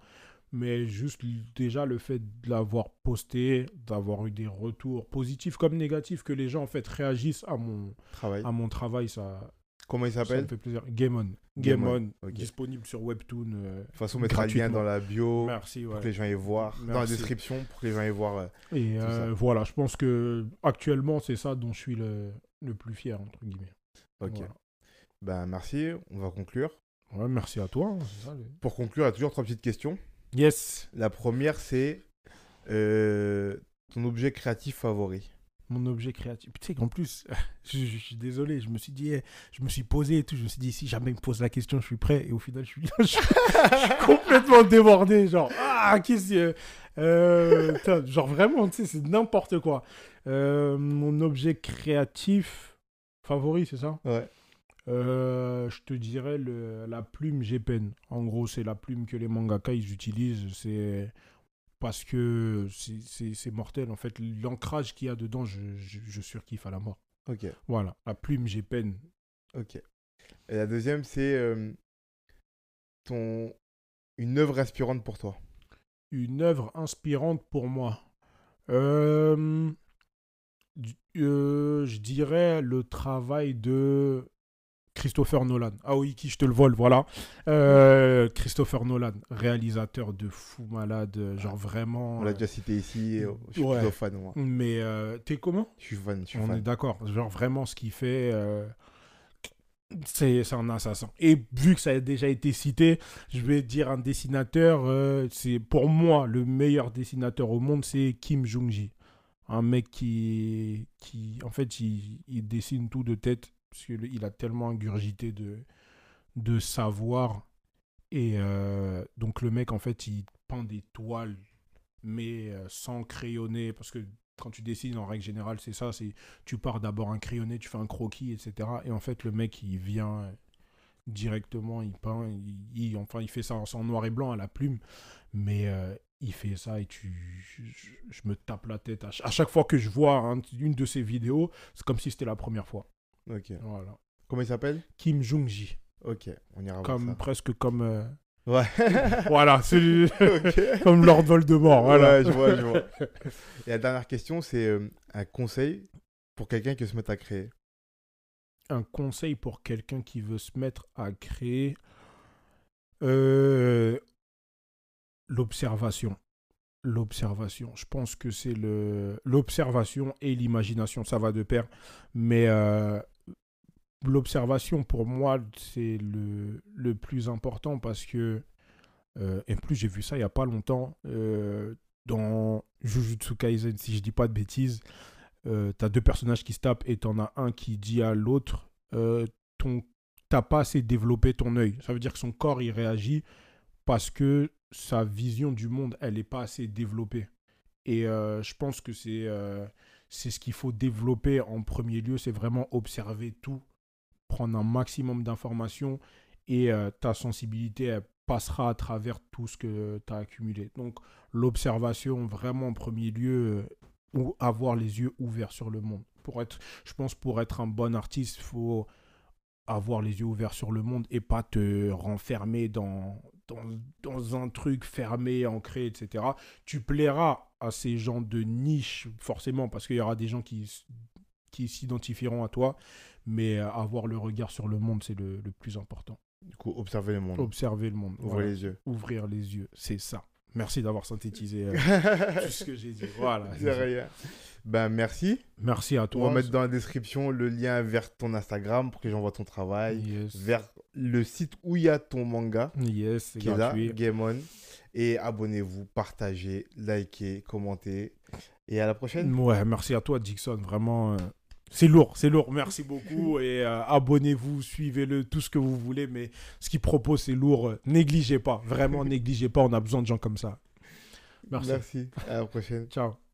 mais juste déjà le fait de l'avoir posté, d'avoir eu des retours positifs comme négatifs, que les gens en fait réagissent à mon, Travail. à mon travail, ça, Comment il ça me s'appelle De fait plaisir. Game On. Game Game On, disponible sur Webtoon. euh, toute façon, on mettra le lien dans la bio Merci, pour que les gens aillent voir. Dans la description pour que les gens aillent voir. euh, Et euh, voilà, je pense que actuellement, c'est ça dont je suis le, le plus fier, entre guillemets. Ok. Voilà. Ben, merci. On va conclure. Ouais, merci à toi. hein, ça, Pour conclure, il y a toujours trois petites questions. Yes, La première, c'est ton objet créatif favori. Mon objet créatif. Tu sais qu'en plus, je, *laughs* je- je suis désolé, je me suis dit, eh, je me suis posé et tout, je me suis dit, si jamais il me pose la question, je suis prêt. Et au final, je suis, *laughs* je complètement débordé. Genre, ah, qu'est-ce que. euh, genre, vraiment, tu sais, c'est n'importe quoi. Euh, mon objet créatif favori, c'est ça? Ouais. Euh, je te dirais le, la plume G-Pen. En gros, c'est la plume que les mangaka ils utilisent. C'est parce que c'est- mortel. En fait, l'ancrage qu'il y a dedans, je, je, je surkiffe à la mort. Ok. Voilà, la plume G-Pen. Ok. Et la deuxième, c'est euh, ton une œuvre inspirante pour toi. Une œuvre inspirante pour moi. Euh, euh, je dirais le travail de Christopher Nolan. Ah oui, qui je te le vole, voilà. Euh, Christopher Nolan, réalisateur de fou malade, genre vraiment. On l'a euh, déjà cité ici. Je suis Ouais. plutôt fan, moi. Mais euh, t'es comment? Je suis fan. Je suis On est d'accord. Genre vraiment ce qu'il fait, euh, c'est un assassin. Et vu que ça a déjà été cité, je vais dire un dessinateur. euh, c'est pour moi le meilleur dessinateur au monde, c'est Kim Jong-ji, un mec qui, qui en fait, il, il dessine tout de tête parce qu'il a tellement ingurgité de savoir. Et euh, donc le mec en fait, il peint des toiles mais euh, sans crayonner parce que quand tu dessines en règle générale c'est ça c'est tu pars d'abord un crayonné tu fais un croquis etc et en fait le mec il vient directement il peint il, enfin il fait ça en, noir et blanc à la plume. Mais euh, il fait ça et tu je, me tape la tête à, ch- à chaque fois que je vois un- une de ses vidéos c'est comme si c'était la première fois Ok. voilà Comment il s'appelle? Kim Jong-ji Ok. On ira comme voir presque comme euh, ça. Ouais. *laughs* voilà c'est *laughs* ok. *laughs* comme Lord Voldemort voilà Ouais, je vois, je vois. Et la dernière question, c'est euh, un conseil pour quelqu'un qui veut se mettre à créer. un conseil pour quelqu'un qui veut se mettre à créer euh, l'observation. L'observation. Je pense que c'est le l'observation et l'imagination, ça va de pair. Mais euh, l'observation, pour moi, c'est le, le plus important parce que, euh, et plus, j'ai vu ça il n'y a pas longtemps, euh, dans Jujutsu Kaisen, si je dis pas de bêtises, euh, t'as deux personnages qui se tapent et t'en as un qui dit à l'autre ton t'as pas assez développé ton œil ça veut dire que son corps il réagit parce que sa vision du monde elle est pas assez développée et euh, je pense que c'est euh, c'est ce qu'il faut développer en premier lieu c'est vraiment observer tout prendre un maximum d'informations et euh, ta sensibilité passera à travers tout ce que tu as accumulé donc l'observation vraiment en premier lieu ou avoir les yeux ouverts sur le monde. Pour être, je pense pour être un bon artiste, il faut avoir les yeux ouverts sur le monde et pas te renfermer dans, dans, dans un truc fermé, ancré, etc. Tu plairas à ces gens de niche, forcément, parce qu'il y aura des gens qui, s'identifieront à toi, mais euh, avoir le regard sur le monde, c'est le, le plus important. Du coup, observer le monde. Observer le monde. Voilà. les yeux. Ouvrir les yeux, c'est ça. Merci d'avoir synthétisé euh, *laughs* tout ce que j'ai dit. Voilà. Rien. Ben, merci. Merci à On toi. va mettre dans la description le lien vers ton Instagram pour que voient ton travail, Yes. vers le site où il y a ton manga, Yes, c'est qui est là, gratuit. Game On. Et abonnez-vous, partagez, likez, commentez. Et à la prochaine. Ouais, merci à toi, Dixon. Vraiment, euh, c'est lourd, c'est lourd. Merci beaucoup. *laughs* Et euh, abonnez-vous, suivez-le, tout ce que vous voulez. Mais ce qu'il propose, c'est lourd. Négligez pas. Vraiment, *laughs* négligez pas. On a besoin de gens comme ça. Merci. Merci. À la prochaine. Ciao.